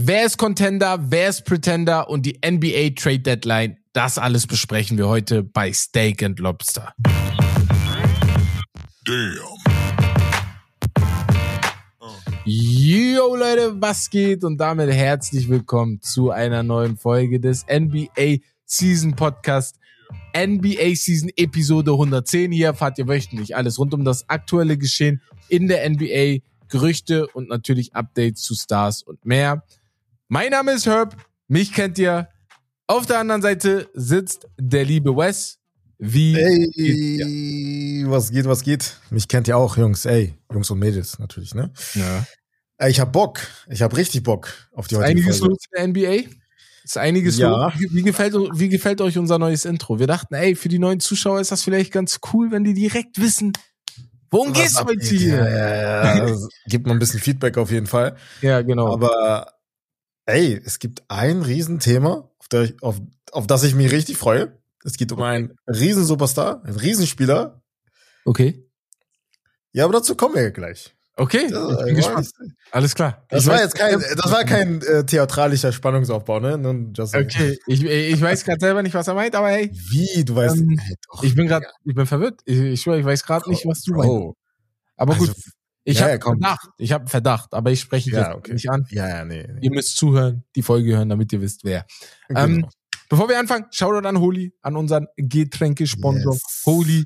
Wer ist Contender, wer ist Pretender und die NBA Trade Deadline, das alles besprechen wir heute bei Steak and Lobster. Damn. Yo Leute, was geht? Und damit herzlich willkommen zu einer neuen Folge des NBA Season Podcast. NBA Season Episode 110. Hier erfahrt ihr wöchentlich alles rund um das aktuelle Geschehen in der NBA, Gerüchte und natürlich Updates zu Stars und mehr. Mein Name ist Herb, mich kennt ihr. Auf der anderen Seite sitzt der liebe Wes. Wie hey, was geht, was geht? Mich kennt ihr auch, Jungs. Ey, Jungs und Mädels natürlich, ne? Ja. Ich hab Bock. Ich hab richtig Bock auf die heutige Einiges los in der NBA? Ist einiges ja. los. Wie, gefällt, wie gefällt euch unser neues Intro? Wir dachten, ey, für die neuen Zuschauer ist das vielleicht ganz cool, wenn die direkt wissen, worum was geht's heute hier? Ja, ja, ja. Gibt mal ein bisschen Feedback auf jeden Fall. Ja, genau. Aber ey, es gibt ein Riesenthema, auf, der ich, auf, auf das ich mich richtig freue. Es geht um einen Riesensuperstar, einen Riesenspieler. Okay. Ja, aber dazu kommen wir ja gleich. Okay, ja, ich bin gespannt. Alles klar. Das ich war jetzt kein, das war kein äh, theatralischer Spannungsaufbau, ne? Nun, okay, ich, ich weiß gerade selber nicht, was er meint, aber hey. Wie? Du weißt? Ähm, hey, doch, ich bin gerade, ich bin verwirrt. Ich, ich schwöre, ich weiß gerade nicht, was du meinst. Aber also, gut, ich ja, habe ja, Verdacht. Ich habe Verdacht, aber ich spreche ja, okay. nicht an. Ja, ja, nee, nee, Ihr müsst zuhören, die Folge hören, damit ihr wisst, wer. Genau. Ähm, bevor wir anfangen, Shoutout an Holy, an unseren Getränkesponsor yes. Holy.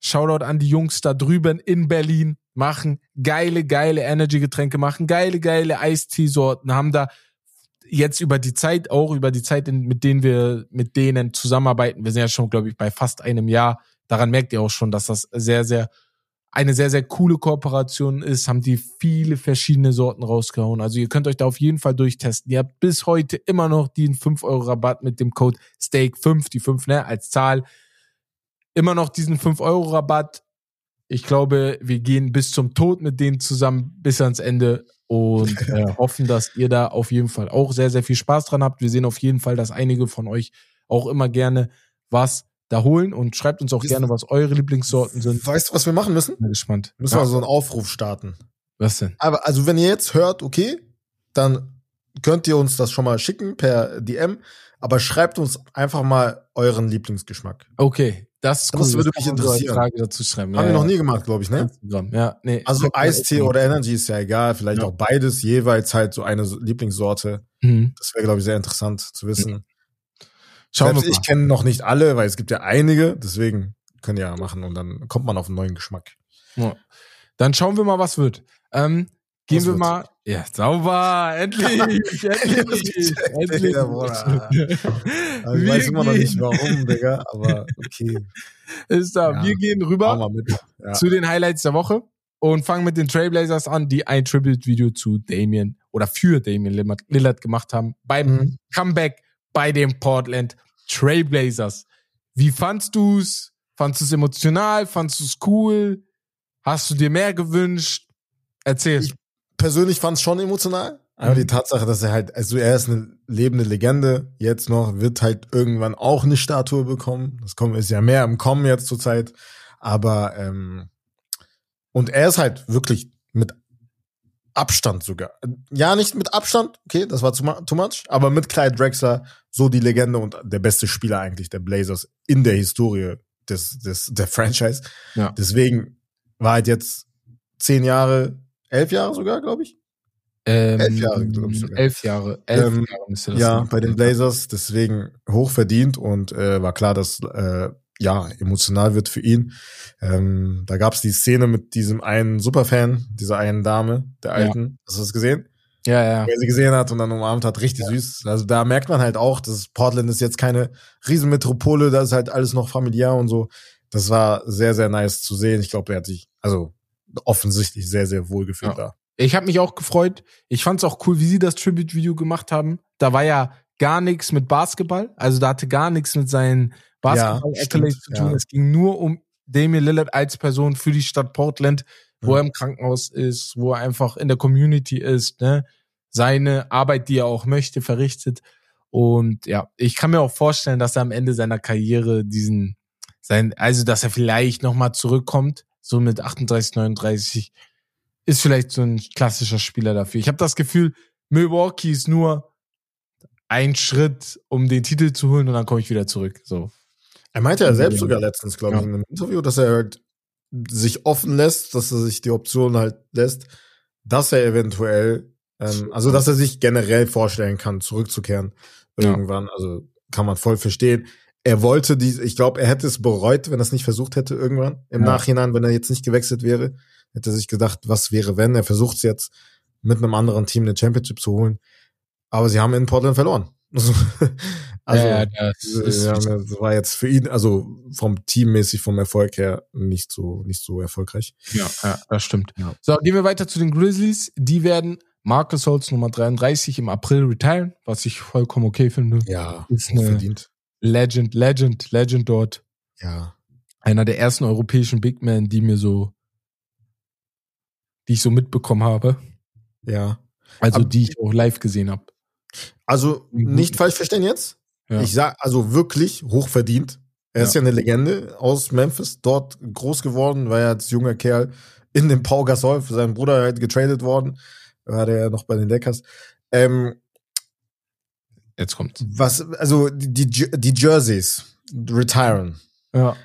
Shoutout an die Jungs da drüben in Berlin machen geile, geile Energy-Getränke, machen geile, geile Eistee-Sorten, haben da jetzt über die Zeit, auch über die Zeit, mit denen wir mit denen zusammenarbeiten, wir sind ja schon, glaube ich, bei fast einem Jahr, daran merkt ihr auch schon, dass das sehr, sehr, eine sehr, sehr coole Kooperation ist, haben die viele verschiedene Sorten rausgehauen. Also ihr könnt euch da auf jeden Fall durchtesten. Ihr habt bis heute immer noch den 5-Euro-Rabatt mit dem Code STAKE5, die 5 ne, als Zahl. Immer noch diesen 5-Euro-Rabatt ich glaube, wir gehen bis zum Tod mit denen zusammen bis ans Ende und äh, hoffen, dass ihr da auf jeden Fall auch sehr, sehr viel Spaß dran habt. Wir sehen auf jeden Fall, dass einige von euch auch immer gerne was da holen und schreibt uns auch gerne, was eure Lieblingssorten sind. Weißt du, was wir machen müssen? Bin gespannt. Müssen ja. wir so einen Aufruf starten. Was denn? Aber also, wenn ihr jetzt hört, okay, dann könnt ihr uns das schon mal schicken per DM, aber schreibt uns einfach mal euren Lieblingsgeschmack. Okay, das, ist cool. das würde mich interessieren. Frage dazu schreiben. Haben ja, wir noch nie gemacht, glaube ich, ne? Ja, nee. Also Eistee oder Energy ist ja egal. Vielleicht ja. auch beides, jeweils halt so eine Lieblingssorte. Mhm. Das wäre, glaube ich, sehr interessant zu wissen. Mhm. Schauen Selbst wir mal. ich kenne noch nicht alle, weil es gibt ja einige. Deswegen können ja machen und dann kommt man auf einen neuen Geschmack. Ja. Dann schauen wir mal, was wird. Ähm, Gehen Was wir mal. Ja, sauber, endlich, endlich, endlich. Ja, Bruder. Also ich weiß immer noch nicht warum, Digga, aber okay. Ist da. Ja, wir gehen rüber ja. zu den Highlights der Woche und fangen mit den Trailblazers an, die ein Tribute-Video zu Damien oder für Damien Lillard gemacht haben beim mhm. Comeback bei den Portland Trailblazers. Wie fandst du's? Fandst du es emotional? Fandst du es cool? Hast du dir mehr gewünscht? Erzähl. Ich persönlich fand es schon emotional. Aber die Tatsache, dass er halt, also er ist eine lebende Legende, jetzt noch, wird halt irgendwann auch eine Statue bekommen. Das kommt, ist ja mehr im Kommen jetzt zur Zeit. Aber, ähm, und er ist halt wirklich mit Abstand sogar. Ja, nicht mit Abstand, okay, das war too much, aber mit Clyde Drexler so die Legende und der beste Spieler eigentlich der Blazers in der Historie des, des, der Franchise. Ja. Deswegen war halt jetzt zehn Jahre elf Jahre sogar, glaube ich. Ähm, elf Jahre, glaube ich sogar. Elf Jahre. Elf ähm, Jahre müsste das Ja, sein. bei den Blazers, deswegen hoch verdient und äh, war klar, dass äh, ja emotional wird für ihn. Ähm, da gab es die Szene mit diesem einen Superfan, dieser einen Dame, der alten. Ja. Hast du das gesehen? Ja, ja. Wer sie gesehen hat und dann umarmt hat, richtig ja. süß. Also da merkt man halt auch, dass Portland ist jetzt keine Riesenmetropole, da ist halt alles noch familiär und so. Das war sehr, sehr nice zu sehen. Ich glaube, er hat sich, also offensichtlich sehr, sehr wohl gefühlt ja. da. Ich habe mich auch gefreut. Ich fand es auch cool, wie sie das Tribute-Video gemacht haben. Da war ja gar nichts mit Basketball. Also da hatte gar nichts mit seinen Basketball-Accolades ja, zu tun. Ja. Es ging nur um Damian Lillard als Person für die Stadt Portland, wo er im Krankenhaus ist, wo er einfach in der Community ist, ne? Seine Arbeit, die er auch möchte, verrichtet. Und ja, ich kann mir auch vorstellen, dass er am Ende seiner Karriere diesen, sein, also dass er vielleicht nochmal zurückkommt so mit 38, 39 ist vielleicht so ein klassischer Spieler dafür. Ich habe das Gefühl, Milwaukee ist nur ein Schritt, um den Titel zu holen und dann komme ich wieder zurück. So. Er meinte ja selbst sogar letztens, glaube ich, ja. in einem Interview, dass er halt sich offen lässt, dass er sich die Option halt lässt, dass er eventuell, ähm, also dass er sich generell vorstellen kann, zurückzukehren irgendwann. Ja. Also kann man voll verstehen. Er wollte die, ich glaube, er hätte es bereut, wenn er es nicht versucht hätte irgendwann. Im ja. Nachhinein, wenn er jetzt nicht gewechselt wäre, hätte er sich gedacht, was wäre, wenn? Er versucht es jetzt mit einem anderen Team eine Championship zu holen. Aber sie haben in Portland verloren. also, ja, das, ja, das war jetzt für ihn, also vom Teammäßig, vom Erfolg her, nicht so, nicht so erfolgreich. Ja, ja das stimmt. Ja. So, gehen wir weiter zu den Grizzlies. Die werden Marcus Holz Nummer 33 im April retiren, was ich vollkommen okay finde. Ja, ist eine verdient. Legend, Legend, Legend dort. Ja. Einer der ersten europäischen Big Men, die mir so, die ich so mitbekommen habe. Ja. Also, Aber, die ich auch live gesehen habe. Also, mhm. nicht falsch verstehen jetzt. Ja. Ich sag, also wirklich hochverdient. Er ja. ist ja eine Legende aus Memphis, dort groß geworden, war ja als junger Kerl in dem Pau Gasol für seinen Bruder halt getradet worden. War der ja noch bei den Lakers. Ähm, Jetzt kommt. Was, also die, die Jerseys retiren. Ja.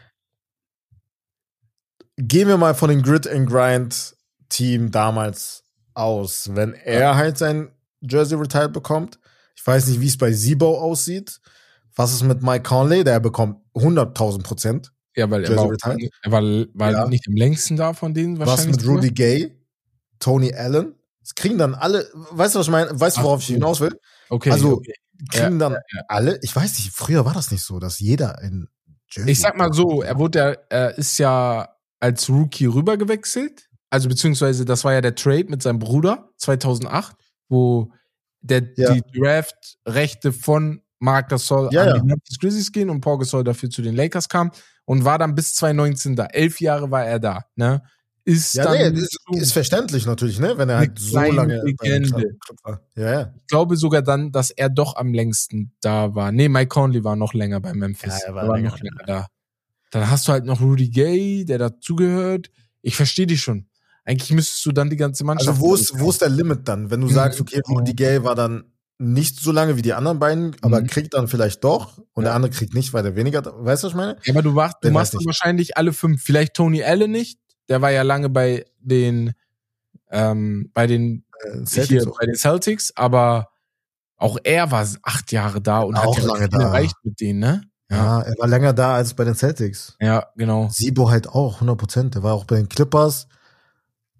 Gehen wir mal von dem Grid and Grind Team damals aus. Wenn er halt sein Jersey retired bekommt, ich weiß nicht, wie es bei Sibo aussieht. Was ist mit Mike Conley? Der bekommt 100.000 Prozent. Ja, weil er war, er war, war ja. nicht am längsten da von denen wahrscheinlich. Was mit Rudy Gay, Tony Allen? Das kriegen dann alle, weißt du, was ich meine? Weißt du, worauf ich hinaus will? Okay. Also, okay kriegen ja, dann ja, alle, ich weiß nicht, früher war das nicht so, dass jeder in Jersey Ich sag mal so, er wurde ja, er ist ja als Rookie rübergewechselt. Also beziehungsweise das war ja der Trade mit seinem Bruder 2008, wo der die Draft-Rechte von Marc Gasol ja, an die Memphis Grizzlies gehen und Paul Gasol dafür zu den Lakers kam und war dann bis 2019 da. Elf Jahre war er da. Ne? ist ja, dann nee, ist, ist, verständlich natürlich, ne, wenn er halt so lange Legende. war. Ja, ja. Ich glaube sogar dann, dass er doch am längsten da war. Nee, Mike Conley war noch länger bei Memphis. Ja, er war, er war länger, noch länger da. Dann hast du halt noch Rudy Gay, der dazugehört. Ich verstehe dich schon. Eigentlich müsstest du dann die ganze Mannschaft. Also wo ist, wo ist der Limit dann? Wenn du sagst, okay, Rudy Gay war dann nicht so lange wie die anderen beiden, aber mhm. kriegt dann vielleicht doch und ja. der andere kriegt nicht, weil er weniger, weißt du, was ich meine? Ja, aber du machst, du machst wahrscheinlich alle fünf, vielleicht Tony Allen nicht, der war ja lange bei den ähm, bei den äh, Celtics, hier, bei den Celtics, aber auch er war acht Jahre da und auch hat ja lange da. erreicht mit denen, ne? Ja. ja. er war länger da als bei den Celtics. Ja, genau. Sibo halt auch, 100 Prozent. Der war auch bei den Clippers.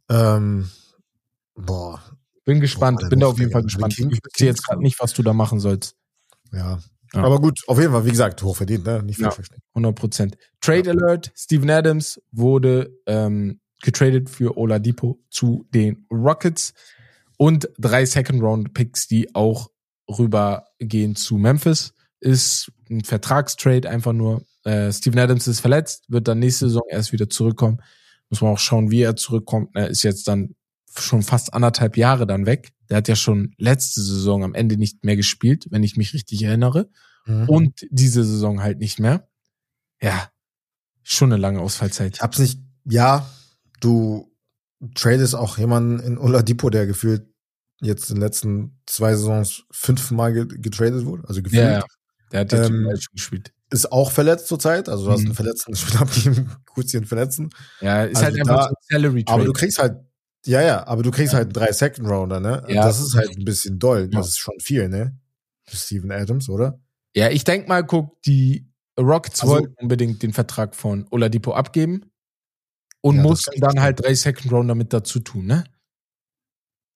Ähm, boah. Bin gespannt, boah, bin da auf jeden Fall gespannt. Ich wüsste jetzt gerade nicht, was du da machen sollst. Ja. ja. Aber gut, auf jeden Fall, wie gesagt, hochverdient, ne? Nicht falsch ja, verstehen. 100 Prozent. Trade Alert, Steven Adams wurde ähm, getradet für Oladipo zu den Rockets und drei Second Round Picks, die auch rübergehen zu Memphis. Ist ein Vertragstrade einfach nur. Äh, Steven Adams ist verletzt, wird dann nächste Saison erst wieder zurückkommen. Muss man auch schauen, wie er zurückkommt. Er ist jetzt dann schon fast anderthalb Jahre dann weg. Der hat ja schon letzte Saison am Ende nicht mehr gespielt, wenn ich mich richtig erinnere. Mhm. Und diese Saison halt nicht mehr. Ja, schon eine lange Ausfallzeit. Ich hab's nicht, ja, du tradest auch jemanden in Oladipo, der gefühlt jetzt in den letzten zwei Saisons fünfmal getradet wurde, also gefühlt. Ja, der hat jetzt ähm, gespielt. Ist auch verletzt zurzeit, also du hast mhm. einen verletzten Spieler abgegeben, kurz den verletzen. Ja, ist halt also halt einfach da, so ein Salary Trade. Aber du kriegst halt, ja, ja, aber du kriegst halt drei Second Rounder, ne? Ja. Das ist halt ein bisschen doll. Das ist schon viel, ne? Für Steven Adams, oder? Ja, ich denk mal, guck, die Rockets also, wollten unbedingt den Vertrag von Oladipo abgeben und ja, mussten dann halt drei Second Round damit dazu tun, ne?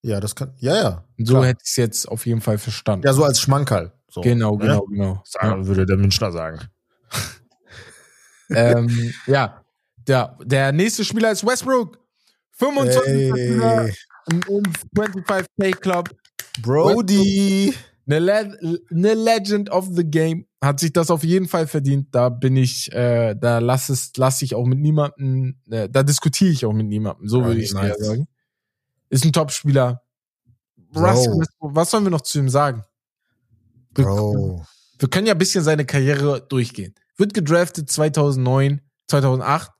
Ja, das kann, ja, ja. So klar. hätte ich es jetzt auf jeden Fall verstanden. Ja, so als Schmankerl. So, genau, ne? genau, genau. Sagen, würde der Münchner sagen. ähm, ja, der, der nächste Spieler ist Westbrook. 25 hey. im 25K Club. Brody. Eine, Le eine Legend of the Game hat sich das auf jeden Fall verdient. Da bin ich, äh, da lass es, lass ich auch mit niemandem, äh, da diskutiere ich auch mit niemandem. So würde ich nice. sagen. Ist ein Top-Spieler. was sollen wir noch zu ihm sagen? Wir, Bro. wir können ja ein bisschen seine Karriere durchgehen. Wird gedraftet 2009, 2008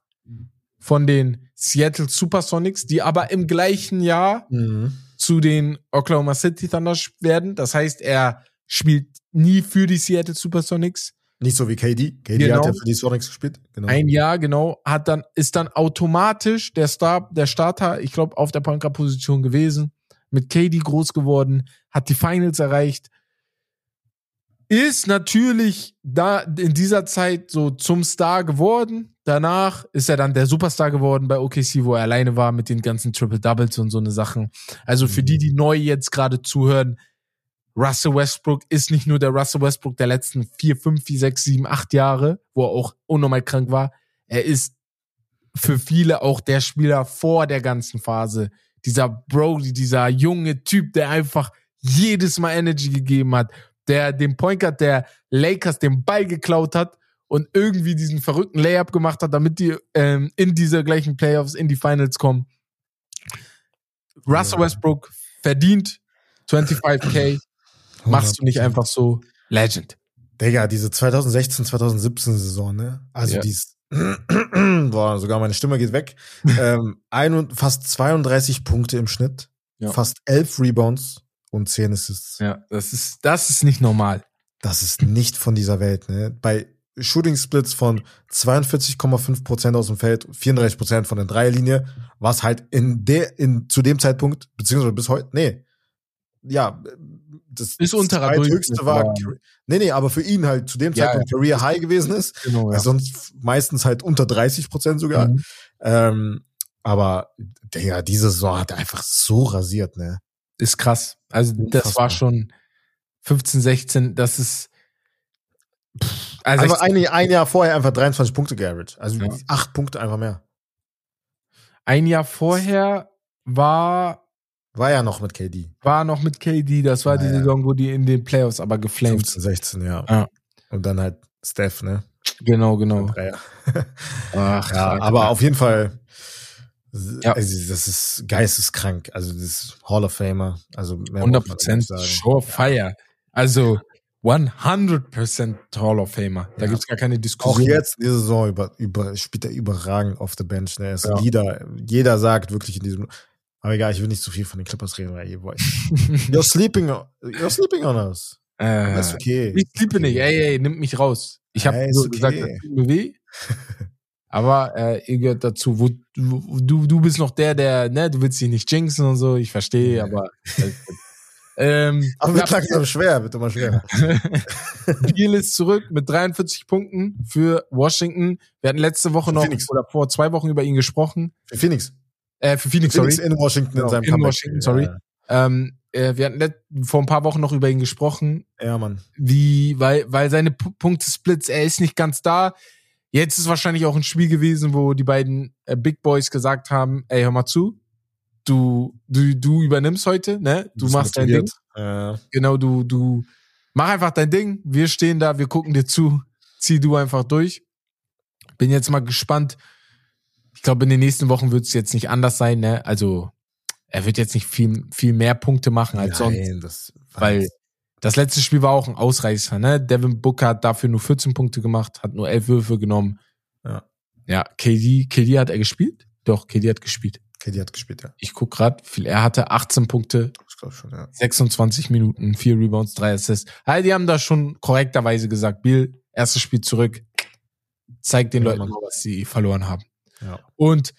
von den Seattle Supersonics, die aber im gleichen Jahr mhm. zu den Oklahoma City Thunder werden. Das heißt, er spielt nie für die Seattle Supersonics. Nicht so wie KD. KD genau. hat ja für die Sonics gespielt. Genau. Ein Jahr, genau. Hat dann, ist dann automatisch der Star, der Starter, ich glaube, auf der Point Guard Position gewesen. Mit KD groß geworden, hat die Finals erreicht. Ist natürlich da in dieser Zeit so zum Star geworden. Danach ist er dann der Superstar geworden bei OKC, wo er alleine war mit den ganzen Triple Doubles und so eine Sachen. Also für die, die neu jetzt gerade zuhören, Russell Westbrook ist nicht nur der Russell Westbrook der letzten vier, fünf, vier, sechs, sieben, acht Jahre, wo er auch unnormal krank war. Er ist für viele auch der Spieler vor der ganzen Phase. Dieser Brody, dieser junge Typ, der einfach jedes Mal Energy gegeben hat, der dem Point Guard der Lakers den Ball geklaut hat und irgendwie diesen verrückten Layup gemacht hat, damit die ähm, in diese gleichen Playoffs in die Finals kommen. Russell Westbrook verdient 25k Machst du nicht einfach so Legend. Digga, diese 2016, 2017 Saison, ne? Also ja. dies, boah, sogar meine Stimme geht weg. ähm, ein und, fast 32 Punkte im Schnitt, ja. fast 11 Rebounds und 10 Assists. Ja, das ist, das ist nicht normal. Das ist nicht von dieser Welt, ne? Bei Shooting Splits von 42,5 Prozent aus dem Feld, 34 Prozent von der Dreierlinie, was halt in der, in, zu dem Zeitpunkt, beziehungsweise bis heute, nee, ja, das ist unterer höchste war. Nee, nee, aber für ihn halt zu dem ja, Zeitpunkt ja. Career High gewesen ist. Genau, ja. Sonst meistens halt unter 30 Prozent sogar. Mhm. Ähm, aber der, diese Saison hat er einfach so rasiert, ne? Ist krass. Also das war schon 15, 16, das ist also einfach ein, ein Jahr vorher einfach 23 Punkte geaveraged. Also ja. acht Punkte einfach mehr. Ein Jahr vorher war war ja noch mit KD. War noch mit KD, das war ja, die Saison, wo die in den Playoffs aber geflamed 15, 16, ja. ja. Und dann halt Steph, ne? Genau, genau. Ach, ja, aber auf jeden Fall, ja. Also das ist geisteskrank. Also das ist Hall of Famer. Also 100 Prozent Surefire. Also 100% Hall of Famer. Da ja. gibt's gar keine Diskussion. Auch jetzt diese Saison über, über, spielt er überragend auf der Bench. Ne? Er ist ja. Leader. Jeder sagt wirklich in diesem, aber egal, ich will nicht zu viel von den Clippers reden, weil ihr wollt. you're sleeping, you're sleeping on us. Äh, das ist okay. Ich sleepe nicht. Ey, ey, nimm mich raus. Ich habe hey, so okay. gesagt, das tut mir weh. Aber äh, ihr gehört dazu. Wo, wo, du, du bist noch der, der, ne, du willst dich nicht jinxen und so. Ich verstehe, ja. aber. ähm, aber wird langsam schwer, wird immer schwer. Deal ist zurück mit 43 Punkten für Washington. Wir hatten letzte Woche noch Phoenix. oder vor zwei Wochen über ihn gesprochen. Für Phoenix. Äh, für Phoenix, Phoenix sorry. in Washington genau, in seinem In Comeback. Washington, sorry. Ja. Ähm, äh, wir hatten vor ein paar Wochen noch über ihn gesprochen. Ja, Mann. Wie, weil, weil seine P Punktesplits, er ist nicht ganz da. Jetzt ist wahrscheinlich auch ein Spiel gewesen, wo die beiden äh, Big Boys gesagt haben, ey, hör mal zu. Du, du, du übernimmst heute, ne? Du, du machst dein Ding. Ja. Genau, du, du mach einfach dein Ding. Wir stehen da, wir gucken dir zu. Zieh du einfach durch. Bin jetzt mal gespannt, ich glaube, in den nächsten Wochen wird es jetzt nicht anders sein, ne? Also, er wird jetzt nicht viel, viel mehr Punkte machen als Nein, sonst. Das weil das letzte Spiel war auch ein Ausreißer, ne? Devin Booker hat dafür nur 14 Punkte gemacht, hat nur 11 Würfe genommen. Ja. Ja, KD, KD hat er gespielt? Doch, KD hat gespielt. KD hat gespielt, ja. Ich guck gerade, viel er hatte 18 Punkte, ich glaube schon, ja. 26 Minuten, 4 Rebounds, 3 Assists. Also die haben da schon korrekterweise gesagt, Bill, erstes Spiel zurück, zeigt den ja, Leuten, was sie verloren haben. Ja. Und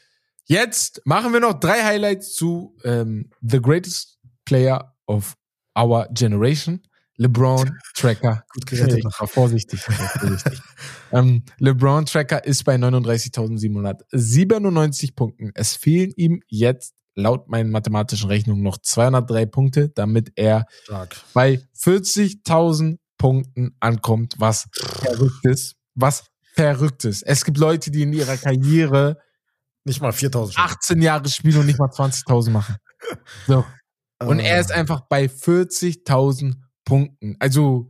jetzt machen wir noch drei Highlights zu ähm, The Greatest Player of Our Generation. LeBron Tracker. Gut gerettet. War vorsichtig. vorsichtig. ähm, LeBron Tracker ist bei 39.797 Punkten. Es fehlen ihm jetzt laut meinen mathematischen Rechnungen noch 203 Punkte, damit er Stark. bei 40.000 Punkten ankommt, was verrückt ist. Was Verrücktes. Es gibt Leute, die in ihrer Karriere nicht mal 4000 18 Jahre spielen und nicht mal 20.000 machen. So. Und er ist ah. einfach bei 40.000 Punkten. Also,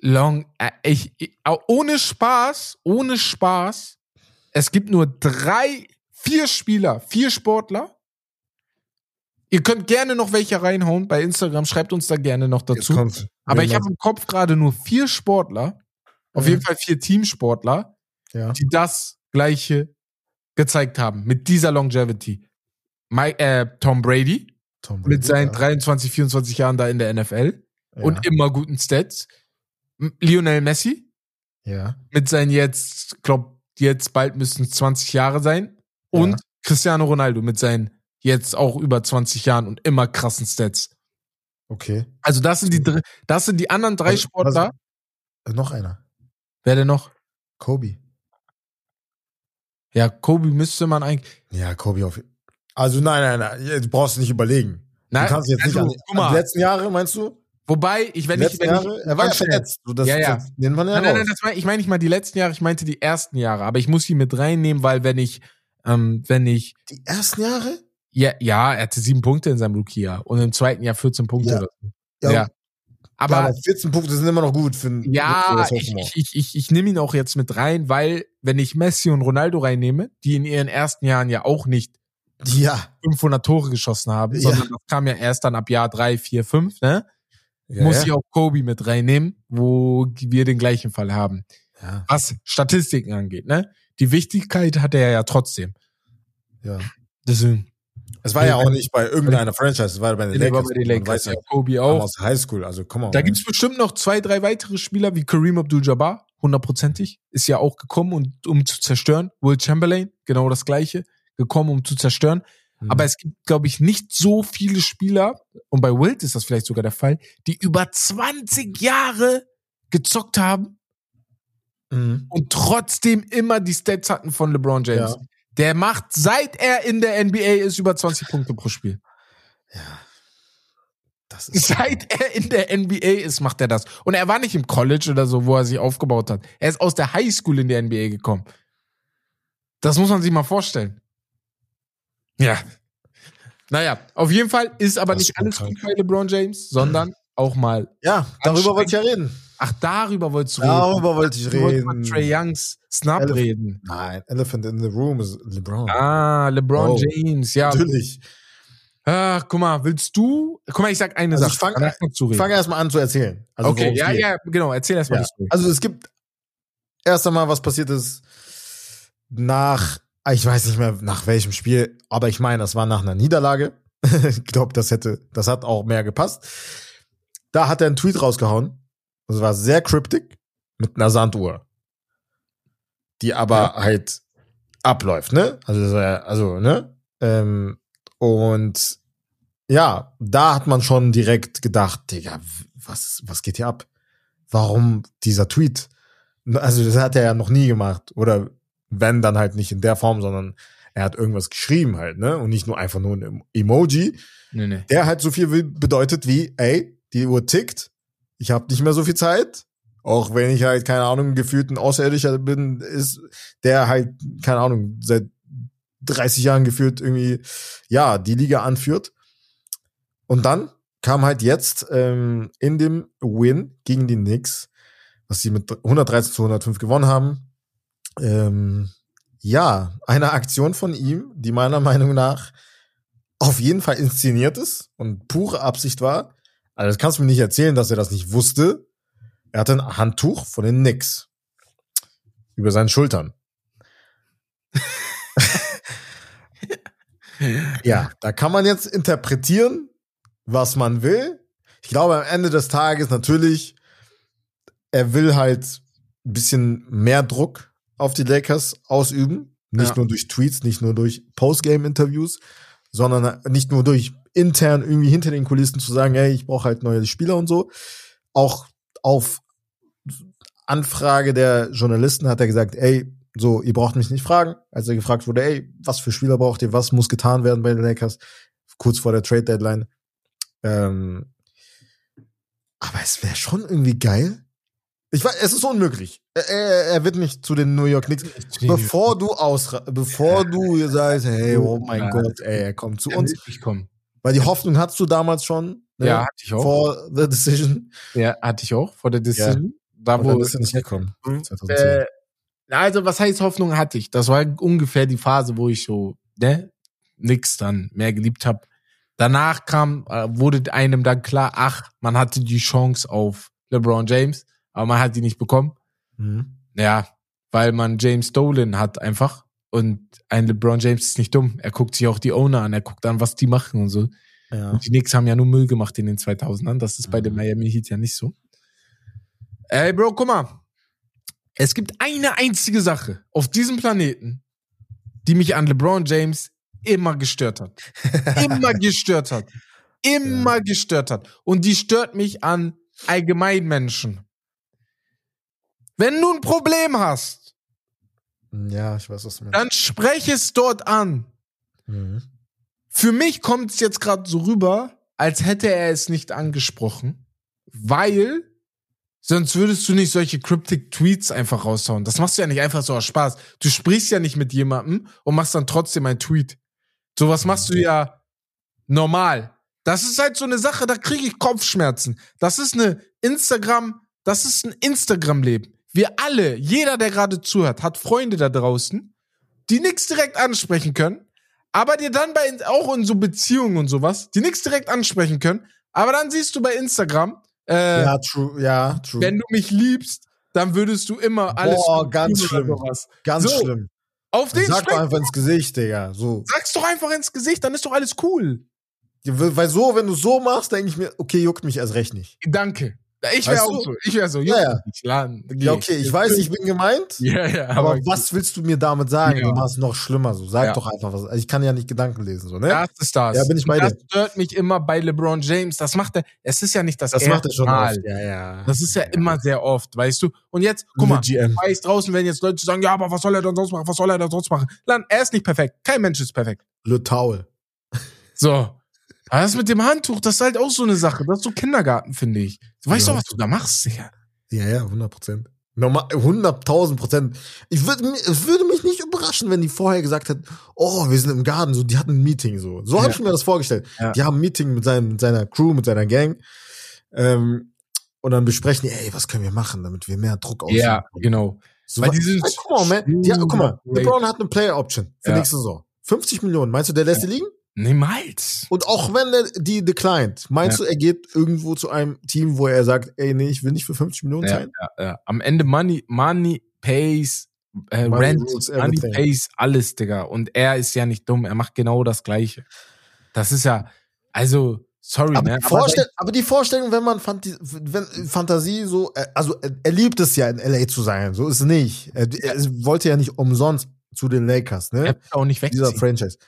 long, äh, ich, ich, ohne Spaß, ohne Spaß. Es gibt nur drei, vier Spieler, vier Sportler. Ihr könnt gerne noch welche reinhauen bei Instagram. Schreibt uns da gerne noch dazu. Aber ich habe im Kopf gerade nur vier Sportler auf ja. jeden Fall vier Teamsportler, ja. die das gleiche gezeigt haben mit dieser Longevity. Mike, äh, Tom Brady, Tom Brady, mit seinen ja. 23, 24 Jahren da in der NFL ja. und immer guten Stats. Lionel Messi ja. mit seinen jetzt, glaub, jetzt bald müssten es 20 Jahre sein. Und Ja. Cristiano Ronaldo mit seinen jetzt auch über 20 Jahren und immer krassen Stats. Okay. Also das sind die, das sind die anderen drei Was- Sportler. Äh, Noch einer. Wer denn noch? Kobe. Ja, Kobe müsste man eigentlich. Ja, Kobe auf. Also nein, nein, nein. Du brauchst nicht überlegen. Nein, du kannst jetzt also, nicht an, an die letzten Jahre, meinst du? Wobei, ich, wenn ich, wenn Jahre? ich, er war ja verletzt. So, das, Ja, ja. Das ja Nein, nein, nein, das mein, ich meine nicht mal die letzten Jahre, ich meinte die ersten Jahre, aber ich muss die mit reinnehmen, weil wenn ich, ähm, wenn ich, Die ersten Jahre? ja, ja, er hatte sieben Punkte in seinem Rookie-Jahr und im zweiten Jahr 14 Punkte. Ja. so. Ja. Aber, Aber 14 Punkte sind immer noch gut für einen ja, ich, ich, ich, ich nehme ihn auch jetzt mit rein, weil wenn ich Messi und Ronaldo reinnehme, die in ihren ersten Jahren ja auch nicht Ja. 500 Tore geschossen haben, Ja. sondern das kam ja erst dann ab Jahr drei, vier, fünf, ne? ja muss ja. ich auch Kobe mit reinnehmen, wo wir den gleichen Fall haben. Ja, Was Statistiken angeht, ne? Die Wichtigkeit hat er ja trotzdem. ja. Deswegen. Es war ja auch nicht bei irgendeiner Franchise, es war bei den Lakers. bei den Man Lakers, weiß ja. ja, Kobe auch. aus Highschool, also komm mal. Da gibt's bestimmt noch zwei, drei weitere Spieler wie Kareem Abdul-Jabbar, hundertprozentig, ist ja auch gekommen, und, um zu zerstören. Will Chamberlain, genau das gleiche, gekommen, um zu zerstören. Mhm. Aber es gibt, glaube ich, nicht so viele Spieler, und bei Wilt ist das vielleicht sogar der Fall, die über 20 Jahre gezockt haben Mhm. und trotzdem immer die Stats hatten von LeBron James. Ja. Der macht, seit er in der NBA ist, über 20 Punkte pro Spiel. Ja. Seit er in der NBA ist, macht er das. Und er war nicht im College oder so, wo er sich aufgebaut hat. Er ist aus der Highschool in die NBA gekommen. Das muss man sich mal vorstellen. Ja. Naja, auf jeden Fall ist aber Das nicht ist alles gut bei LeBron James, sondern auch mal. Ja, darüber wollte ich ja reden. Ach, darüber wolltest du reden. Darüber wollte ich Du wolltest reden. Trey Youngs Snap Elef- reden. Nein, Elephant in the Room ist LeBron. Ah, LeBron Oh. James, ja. Natürlich. Ach, guck mal, willst du? Guck mal, ich sag eine Also Sache. ich fang- reden. fange erstmal an zu erzählen. Also okay, ja, geht. ja, genau. Erzähl erst mal Ja. die Story. Also es gibt erst einmal, was passiert ist nach, ich weiß nicht mehr nach welchem Spiel, aber ich meine, das war nach einer Niederlage. ich glaube, das hätte, das hat auch mehr gepasst. Da hat er einen Tweet rausgehauen. Das war sehr cryptic mit einer Sanduhr. Die aber halt abläuft, ne? Also, ja- also, ne? Ähm, und ja, da hat man schon direkt gedacht, Digga, was, was geht hier ab? Warum dieser Tweet? Also, das hat er ja noch nie gemacht. Oder wenn, dann halt nicht in der Form, sondern er hat irgendwas geschrieben halt, ne? Und nicht nur einfach nur ein Emoji, Nee, nee. der halt so viel bedeutet wie, ey, die Uhr tickt, ich habe nicht mehr so viel Zeit. Auch wenn ich halt, keine Ahnung, gefühlt ein Außerirdischer bin, ist der halt, keine Ahnung, seit 30 Jahren gefühlt irgendwie, ja, die Liga anführt. Und dann kam halt jetzt ähm, in dem Win gegen die Knicks, was sie mit 113 zu 105 gewonnen haben, ähm, ja, eine Aktion von ihm, die meiner Meinung nach auf jeden Fall inszeniert ist und pure Absicht war. Also das kannst du mir nicht erzählen, dass er das nicht wusste. Er hatte ein Handtuch von den Knicks über seinen Schultern. ja, da kann man jetzt interpretieren, was man will. Ich glaube, am Ende des Tages natürlich, er will halt ein bisschen mehr Druck auf die Lakers ausüben. Nicht Ja. nur durch Tweets, nicht nur durch Postgame-Interviews, sondern nicht nur durch intern irgendwie hinter den Kulissen zu sagen, hey, ich brauche halt neue Spieler und so. Auch auf Anfrage der Journalisten hat er gesagt, ey, so, ihr braucht mich nicht fragen. Als er gefragt wurde, ey, was für Spieler braucht ihr, was muss getan werden bei den Lakers, kurz vor der Trade Deadline. Ähm, aber es wäre schon irgendwie geil. Ich weiß, es ist unmöglich. Er, er, wird nicht zu den New York Knicks. Bevor du ausra bevor du sagst, hey, oh mein Ja. Gott, ey, er kommt zu uns. wirklich kommen. Weil die Hoffnung hattest du damals schon. Ne? Ja, hatte ich auch. Vor the decision. ja, hatte ich auch vor der Decision. Da Aber wo ist er nicht gekommen. 2010. äh, also was heißt Hoffnung hatte ich? Das war ungefähr die Phase, wo ich so ne nix dann mehr geliebt habe. Danach kam äh, wurde einem dann klar, ach, man hatte die Chance auf LeBron James, aber man hat die nicht bekommen. Mhm. Ja, weil man James Dolan hat einfach und ein LeBron James ist nicht dumm. Er guckt sich auch die Owner an, er guckt an, was die machen und so. Ja. Und die Knicks haben ja nur Müll gemacht in den 2000ern. Das ist bei den mhm. Miami Heat ja nicht so. Ey, Bro, guck mal. Es gibt eine einzige Sache auf diesem Planeten, die mich an LeBron James immer gestört hat. immer gestört hat. Immer ja. gestört hat. Und die stört mich an Allgemeinmenschen. Wenn du ein Problem hast, ja, ich weiß, was du meinst. dann spreche es dort an. Mhm. Für mich kommt es jetzt gerade so rüber, als hätte er es nicht angesprochen, weil sonst würdest du nicht solche cryptic Tweets einfach raushauen. Das machst du ja nicht einfach so aus Spaß. Du sprichst ja nicht mit jemandem und machst dann trotzdem ein Tweet. Sowas machst du ja normal. Das ist halt so eine Sache, da kriege ich Kopfschmerzen. Das ist eine Instagram, das ist ein Instagram-Leben. Wir alle, jeder, der gerade zuhört, hat Freunde da draußen, die nichts direkt ansprechen können, aber dir dann bei, auch in so Beziehungen und sowas, die nichts direkt ansprechen können, aber dann siehst du bei Instagram, äh, ja, true, ja, true. Wenn du mich liebst, dann würdest du immer alles. Boah, ganz schlimm. Ganz so, schlimm. Auf den Sag doch einfach ins Gesicht, Digga. So. Sag's doch einfach ins Gesicht, dann ist doch alles cool. Weil so, wenn du so machst, denke ich mir, okay, juckt mich erst recht nicht. Danke. Ich wäre auch so. Ich wäre so. Ja, ja. ja, okay, ich weiß, ich bin gemeint. Ja, ja. Aber, aber was willst du mir damit sagen? Ja. Du machst noch schlimmer. So, sag ja. doch einfach was. Also ich kann ja nicht Gedanken lesen, so, ne? Das ist das. Ja, bin ich bei das dir. Das stört mich immer bei LeBron James. Das macht er. Es ist ja nicht das, das macht er schon Mal. Oft. Ja, ja. Das ist ja, ja, immer sehr oft, weißt du? Und jetzt, guck mal, ich weiß draußen, wenn jetzt Leute sagen, ja, aber was soll er denn sonst machen? Was soll er denn sonst machen? Dann, er ist nicht perfekt. Kein Mensch ist perfekt. Le Taul. So. Aber das mit dem Handtuch, das ist halt auch so eine Sache. Das ist so Kindergarten, finde ich. Du weißt ja. doch, was du da machst, Digga. Ja, ja, 100 Prozent. Normal, 100.000 Prozent. Ich würde, es würde mich nicht überraschen, wenn die vorher gesagt hätten, oh, wir sind im Garten, so, die hatten ein Meeting, so. So ja. habe ich mir das vorgestellt. Ja. Die haben ein Meeting mit, seinem, mit seiner Crew, mit seiner Gang. Ähm, und dann besprechen die, ey, was können wir machen, damit wir mehr Druck ausüben. Ja, genau. So, Weil die sind ey, guck mal, man, die, guck mal, LeBron hat eine Player Option für ja. nächste Saison. 50 Millionen. Meinst du, der lässt die liegen? Niemals. Und auch wenn er die declined, meinst ja. du, er geht irgendwo zu einem Team, wo er sagt, ey, nee, ich will nicht für 50 Millionen zahlen? Ja, ja, ja. Am Ende Money, Money pays, äh, money Rent, rules, Money pays alles, Digga. Und er ist ja nicht dumm, er macht genau das Gleiche. Das ist ja, also, sorry, aber, ne? Vorstell aber die Vorstellung, wenn man Fantasie, wenn Fantasie so, äh, also er liebt es ja in LA zu sein, so ist es nicht. Er, er wollte ja nicht umsonst zu den Lakers, ne? Er will auch nicht wegziehen. Dieser Franchise.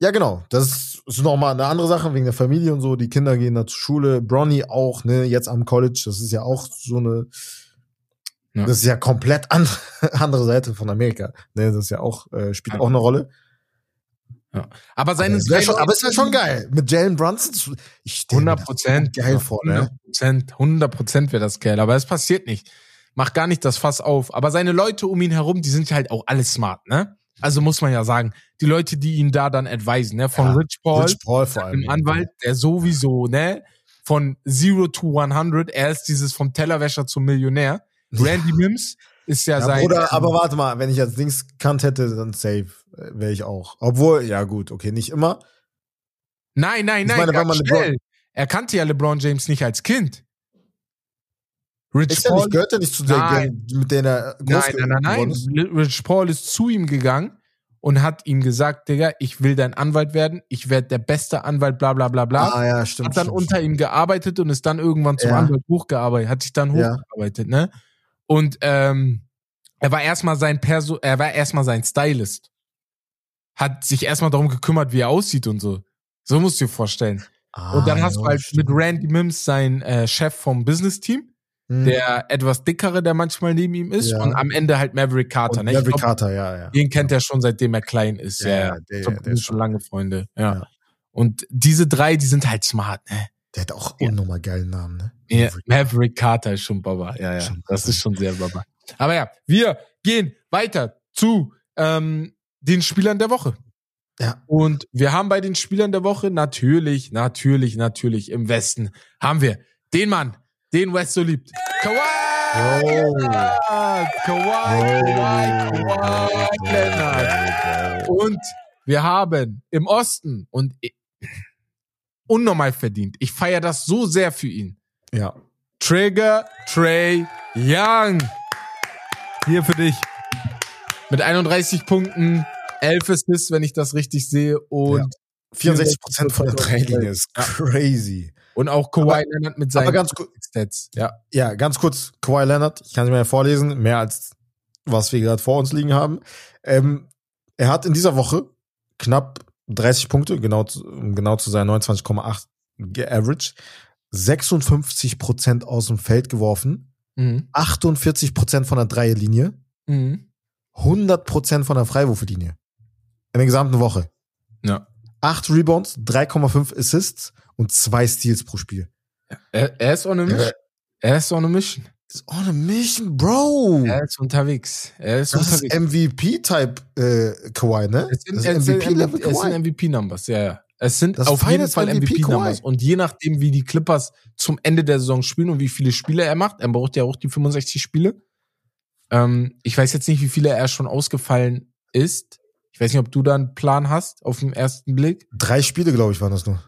Ja, genau. Das ist nochmal eine andere Sache wegen der Familie und so. Die Kinder gehen da zur Schule. Bronny auch, ne, jetzt am College. Das ist ja auch so eine, ja. das ist ja komplett andere, andere Seite von Amerika. Ne, das ist ja auch, äh, spielt ja. auch eine Rolle. Ja. Aber seine aber, schon, aber es wäre schon geil. Mit Jalen Brunson, ich 100 Prozent geil vor, ne? 100 100 Prozent wäre das geil. Aber es passiert nicht. Macht gar nicht das Fass auf. Aber seine Leute um ihn herum, die sind halt auch alle smart, ne? Also muss man ja sagen, die Leute, die ihn da dann advisen, ne, von ja, Rich Paul, Rich Paul vor allem, dem Anwalt, der sowieso, ne, von Zero to 100, er ist dieses vom Tellerwäscher zum Millionär. Randy. Mims ist ja, ja sein. Oder, aber warte mal, wenn ich als Dings kannt hätte, dann safe äh, wäre ich auch. Obwohl, ja gut, okay, nicht immer. Nein, nein, nein, meine, schnell. Er kannte ja LeBron James nicht als Kind. Rich ist Paul, nicht, gehört er nicht zu der Gang, mit der er groß Nein, nein, nein, nein. Rich Paul ist zu ihm gegangen und hat ihm gesagt, Digga, ich will dein Anwalt werden, ich werde der beste Anwalt, bla bla bla bla. Ah, ja, stimmt. Hat dann stimmt, unter stimmt. ihm gearbeitet und ist dann irgendwann zum ja. Anwalt hochgearbeitet, hat sich dann ja. hochgearbeitet, ne? Und ähm, er war erstmal sein Perso er war erstmal sein Stylist. Hat sich erstmal darum gekümmert, wie er aussieht und so. So musst du dir vorstellen. Ah, und dann hast ja, du halt stimmt. mit Randy Mims sein äh, Chef vom Business-Team Mhm. Der etwas dickere, der manchmal neben ihm ist. Ja. Und am Ende halt Maverick Carter. ne? Maverick glaub, Carter, ja, ja. Den kennt er schon, seitdem er klein ist. Ja, ja. Der, glaub, der ist schon lange Freunde. Ja. Und diese drei, die sind halt smart, ne? Der hat auch unnormal geilen Namen, ne? Ja, Maverick Carter ist schon Baba. Ja, ja. Schon das ist schon sehr Baba. Aber ja, wir gehen weiter zu ähm, den Spielern der Woche. Ja. Und wir haben bei den Spielern der Woche natürlich, natürlich, natürlich im Westen haben wir den Mann, den West so liebt. Kawhi! Oh. Kawhi, Kawhi, Kawhi Leonard. Und wir haben im Osten und unnormal verdient. Ich feiere das so sehr für ihn. Ja. Trigger Trey Young. Hier für dich. Mit 31 Punkten, 11 Assists, wenn ich das richtig sehe, und 64 Prozent von der Dreilinie ist crazy. Und auch Kawhi aber, Leonard mit seinen ganz Stats. Ja. ja, ganz kurz, Kawhi Leonard, ich kann es mir ja vorlesen, mehr als was wir gerade vor uns liegen haben. Ähm, er hat in dieser Woche knapp 30 Punkte, genau, genau zu sein 29,8 geaveraged, 56 Prozent aus dem Feld geworfen, mhm. 48 Prozent von der Dreierlinie, mhm. 100 Prozent von der Freiwurflinie. In der gesamten Woche. Ja. 8 Rebounds, 3,5 Assists und 2 Steals pro Spiel. Er, er ist on a mission. Er ist on a mission. Ist on a mission, Bro. Er ist unterwegs. Er ist das unterwegs. ist MVP-Type äh, Kawhi, ne? Es sind, das sind MVP-Level Es sind MVP-Numbers, ja, ja. Es sind das auf jeden Fall MVP-Numbers. MVP und je nachdem, wie die Clippers zum Ende der Saison spielen und wie viele Spiele er macht, er braucht ja auch die 65 Spiele. Ähm, ich weiß jetzt nicht, wie viele er schon ausgefallen ist. Ich weiß nicht, ob du da einen Plan hast auf den ersten Blick. Drei Spiele, glaube ich, waren das nur.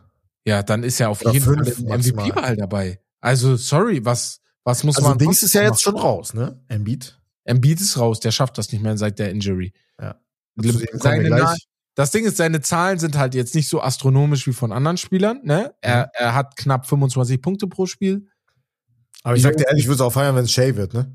Ja, dann ist er auf Oder jeden Fall im MVP-Wahl dabei. Also, sorry, was, was muss also man. Dings ist ja jetzt schon raus, ne? Embiid. Embiid ist raus, der schafft das nicht mehr seit der Injury. Ja. Seine, das Ding ist, seine Zahlen sind halt jetzt nicht so astronomisch wie von anderen Spielern, ne? Er, mhm. er hat knapp 25 Punkte pro Spiel. Aber ich sag dir ehrlich, ich würde es auch feiern, wenn es Shay wird, ne?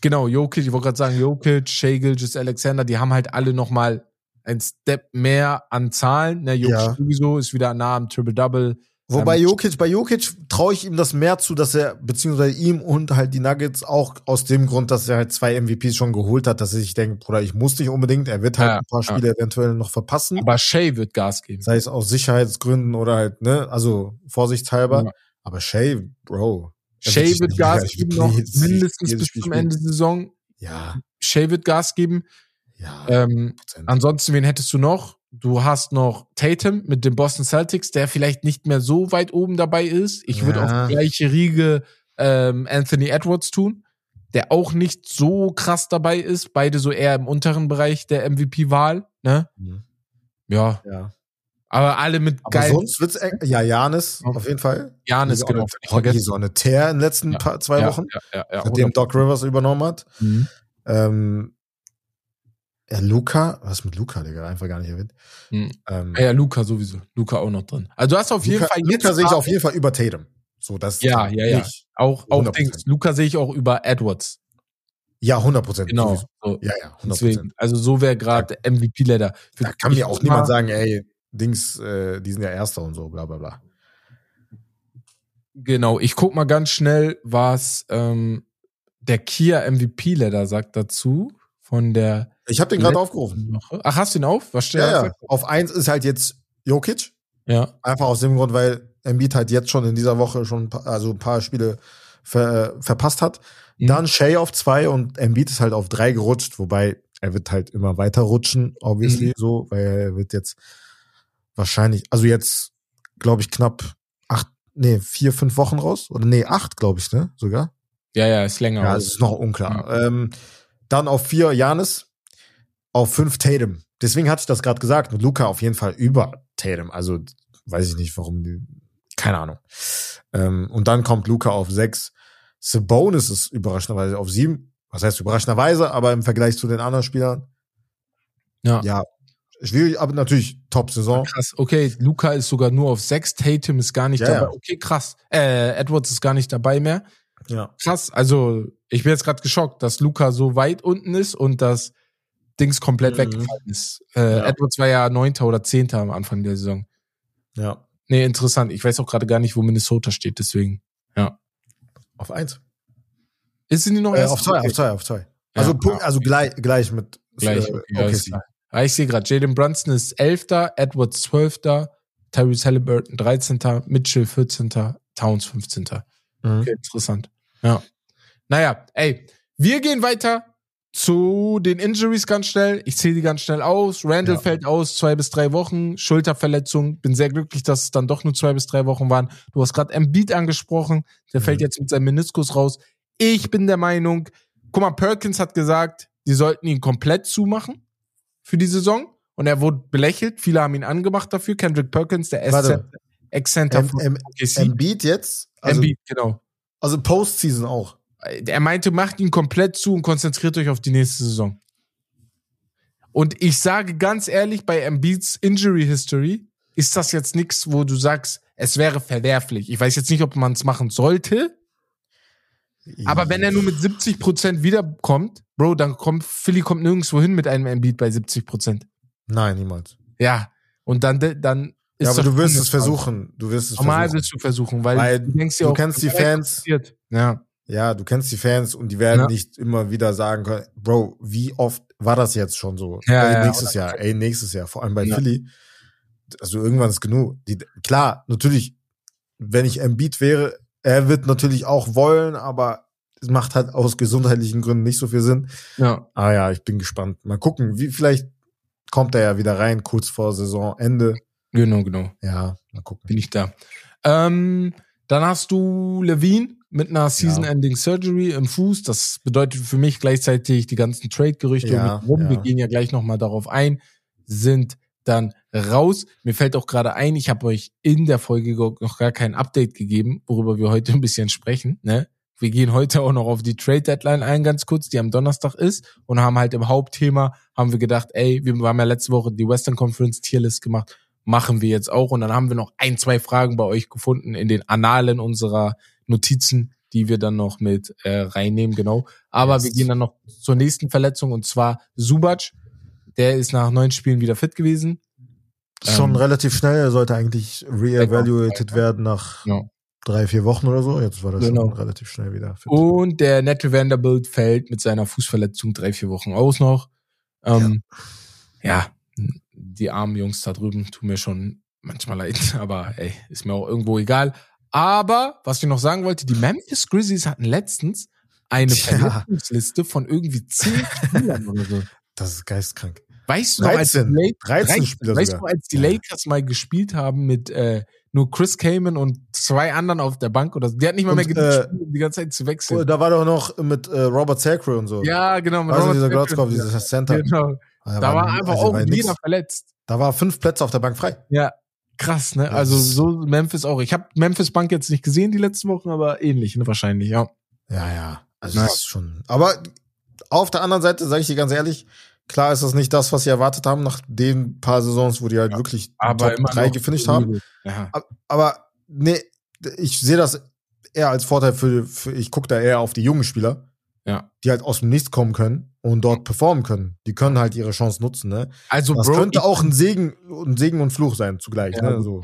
Genau, Jokic, ich wollte gerade sagen, Jokic, Shea Gilgis Alexander, die haben halt alle nochmal ein Step mehr an Zahlen. Ne, Jokic ja. sowieso ist wieder nah am Triple-Double. Wobei Jokic, bei Jokic traue ich ihm das mehr zu, dass er, beziehungsweise ihm und halt die Nuggets auch aus dem Grund, dass er halt zwei MVPs schon geholt hat, dass er sich denkt, Bruder, ich muss nicht unbedingt, er wird halt ja, ein paar Spiele ja. eventuell noch verpassen. Aber Shay wird Gas geben. Sei es aus Sicherheitsgründen oder halt, ne, also vorsichtshalber. Ja. Aber Shay, Bro. Shay wird Gas geben noch mindestens bis zum Ende der Saison. Ja. Shay wird Gas geben. Ja. Ähm, ansonsten, wen hättest du noch? Du hast noch Tatum mit den Boston Celtics, der vielleicht nicht mehr so weit oben dabei ist. Ich ja. würde auf die gleiche Riege ähm, Anthony Edwards tun, der auch nicht so krass dabei ist. Beide so eher im unteren Bereich der MVP-Wahl. Ne? Mhm. Ja. ja. Aber alle mit Aber geil. Sonst wird's eng. Ja, Janis, auf jeden Fall. Janis, genau. Hockey so eine Tear in den letzten ja. paar, zwei Wochen, ja, ja, ja, seitdem Doc Rivers übernommen hat. Mhm. Ähm, ja, Luca, was mit Luca, Digga, einfach gar nicht erwähnt. Mhm. Ähm, ja, Luca sowieso. Luca auch noch drin. Also du hast auf jeden Luca, Fall jetzt Luca sehe ich auf jeden Fall über Tatum. So, das Ja, ja, ja. Auch, auch Dings. Luca sehe ich auch über Edwards. Ja, 100 Prozent. Genau. So. Ja, ja, 100 Prozent. Also so wäre gerade MVP-Leader. Da kann mir auch niemand sagen, ey, Dings, äh, die sind ja Erster und so, bla bla bla. Genau, ich guck mal ganz schnell, was ähm, der Kia MVP-Leader sagt dazu von der. Ich habe den gerade aufgerufen. Woche. Ach, hast du ihn auf? Was steht ja, ja. Auf eins ist halt jetzt Jokic. Ja. Einfach aus dem Grund, weil Embiid halt jetzt schon in dieser Woche schon ein paar, also ein paar Spiele ver, verpasst hat. Mhm. Dann Shea auf zwei und Embiid ist halt auf drei gerutscht, wobei er wird halt immer weiter rutschen, obviously, mhm. so, weil er wird jetzt wahrscheinlich, also jetzt, glaube ich, knapp acht, nee, vier, fünf Wochen raus. Oder nee, acht, glaube ich, ne? Sogar. Ja, ja, ist länger. Ja, ist noch unklar. Ja. Ähm, dann auf vier Janis, auf fünf Tatum. Deswegen hatte ich das gerade gesagt, mit Luca auf jeden Fall über Tatum. Also weiß ich nicht, warum die, keine Ahnung. Ähm, und dann kommt Luca auf sechs. Sabonis ist überraschenderweise auf sieben. Was heißt überraschenderweise, aber im Vergleich zu den anderen Spielern. Ja. Ja. Schwierig, aber natürlich Top-Saison. Krass, okay, Luca ist sogar nur auf sechs, Tatum ist gar nicht ja, dabei. Ja. Okay, krass. Äh, Edwards ist gar nicht dabei mehr. Ja. Krass, also ich bin jetzt gerade geschockt, dass Luca so weit unten ist und dass Dings komplett mhm. weggefallen ist. Äh, ja. Edwards war ja Neunter oder Zehnter am Anfang der Saison. Ja. Nee, interessant. Ich weiß auch gerade gar nicht, wo Minnesota steht, deswegen. Ja. Auf eins. Ist sie noch äh, erst? Auf zwei, auf zwei, auf zwei. Also, ja, Punkt, also gleich, gleich mit gleich, okay, okay, okay. Ah, ich sehe gerade, Jaden Brunson ist Elfter, Edwards Zwölfter, Tyrese Halliburton 13. Mitchell 14. Towns 15. Mhm. Okay, interessant. Ja. Naja, ey, wir gehen weiter zu den Injuries ganz schnell. Ich zähle die ganz schnell aus. Randall ja. fällt aus, zwei bis drei Wochen. Schulterverletzung. Bin sehr glücklich, dass es dann doch nur zwei bis drei Wochen waren. Du hast gerade Embiid angesprochen. Der mhm. fällt jetzt mit seinem Meniskus raus. Ich bin der Meinung, guck mal, Perkins hat gesagt, die sollten ihn komplett zumachen für die Saison. Und er wurde belächelt. Viele haben ihn angemacht dafür. Kendrick Perkins, der Ex-Center von Embiid jetzt? Also, Embiid, genau. Also Postseason auch. Er meinte, macht ihn komplett zu und konzentriert euch auf die nächste Saison. Und ich sage ganz ehrlich, bei Embiids Injury History, ist das jetzt nichts, wo du sagst, es wäre verwerflich. Ich weiß jetzt nicht, ob man es machen sollte, aber wenn er nur mit 70 Prozent wiederkommt, Bro, dann kommt Philly kommt nirgendwo hin mit einem Embiid bei 70 Prozent. Nein, niemals. Ja, und dann dann ist ja, aber du wirst es versuchen. Du wirst es Normal versuchen. wirst du versuchen, weil, weil du denkst ja auch, kennst die Fans. Ja. Ja, du kennst die Fans und die werden ja. nicht immer wieder sagen können, Bro, wie oft war das jetzt schon so? Ja, ey, ja, nächstes Jahr, ey, nächstes Jahr, vor allem bei. Philly. Also irgendwann ist genug. Die, klar, natürlich, wenn ich Embiid wäre, er wird natürlich auch wollen, aber es macht halt aus gesundheitlichen Gründen nicht so viel Sinn. Ja. Ah ja, ich bin gespannt. Mal gucken, wie vielleicht kommt er ja wieder rein kurz vor Saisonende. Genau, genau. Ja, mal gucken. Bin ich da. Ähm, dann hast du Levine mit einer Season-Ending Surgery im Fuß. Das bedeutet für mich gleichzeitig die ganzen Trade-Gerüchte ja, rum. Ja. Wir gehen ja gleich nochmal darauf ein. Sind dann raus. Mir fällt auch gerade ein, ich habe euch in der Folge noch gar kein Update gegeben, worüber wir heute ein bisschen sprechen. Ne? Wir gehen heute auch noch auf die Trade Deadline ein, ganz kurz, die am Donnerstag ist und haben halt im Hauptthema, haben wir gedacht, ey, wir haben ja letzte Woche die Western Conference Tierlist gemacht, machen wir jetzt auch und dann haben wir noch ein, zwei Fragen bei euch gefunden in den Annalen unserer Notizen, die wir dann noch mit äh, reinnehmen, genau. Aber yes. wir gehen dann noch zur nächsten Verletzung und zwar Subac, der ist nach neun Spielen wieder fit gewesen. Schon ähm, relativ schnell, er sollte eigentlich re-evaluated werden nach ja drei, vier Wochen oder so. Jetzt war das genau. schon relativ schnell wieder. Fit. Und der Nette Vanderbilt fällt mit seiner Fußverletzung drei, vier Wochen aus noch. Ähm, ja. ja, die armen Jungs da drüben tun mir schon manchmal leid, aber ey, ist mir auch irgendwo egal. Aber, was ich noch sagen wollte, die Memphis Grizzlies hatten letztens eine Verletzungsliste von irgendwie zehn Spielern oder so. Das ist geistkrank. Weißt du, 13, als die, 13 Spieler weißt du, als die Lakers mal gespielt haben mit äh, nur Chris Kamen und zwei anderen auf der Bank oder so. Die hat nicht mal und, mehr äh, die ganze Zeit zu wechseln. Oh, da war doch noch mit äh, Robert Sacre und so. Ja, genau. Mit also Robert dieser Glotzkopf, dieser Center. Genau. Da, da war, einfach also auch jeder nix. verletzt. Da war fünf Plätze auf der Bank frei. Ja, krass, ne? Also so Memphis auch. Ich habe Memphis Bank jetzt nicht gesehen die letzten Wochen, aber ähnlich, ne? Wahrscheinlich, ja. Ja, ja. Also das ist schon. Aber auf der anderen Seite sage ich dir ganz ehrlich, Klar ist das nicht das, was sie erwartet haben, nach den paar Saisons, wo die halt ja, wirklich aber Top 3 gefinisht haben. Ja. Aber nee, ich sehe das eher als Vorteil für, für ich gucke da eher auf die jungen Spieler, ja. die halt aus dem Nichts kommen können und dort performen können. Die können halt ihre Chance nutzen. Ne? Also das Bro, könnte auch ein Segen, ein Segen und Fluch sein zugleich. Ja, ne? so.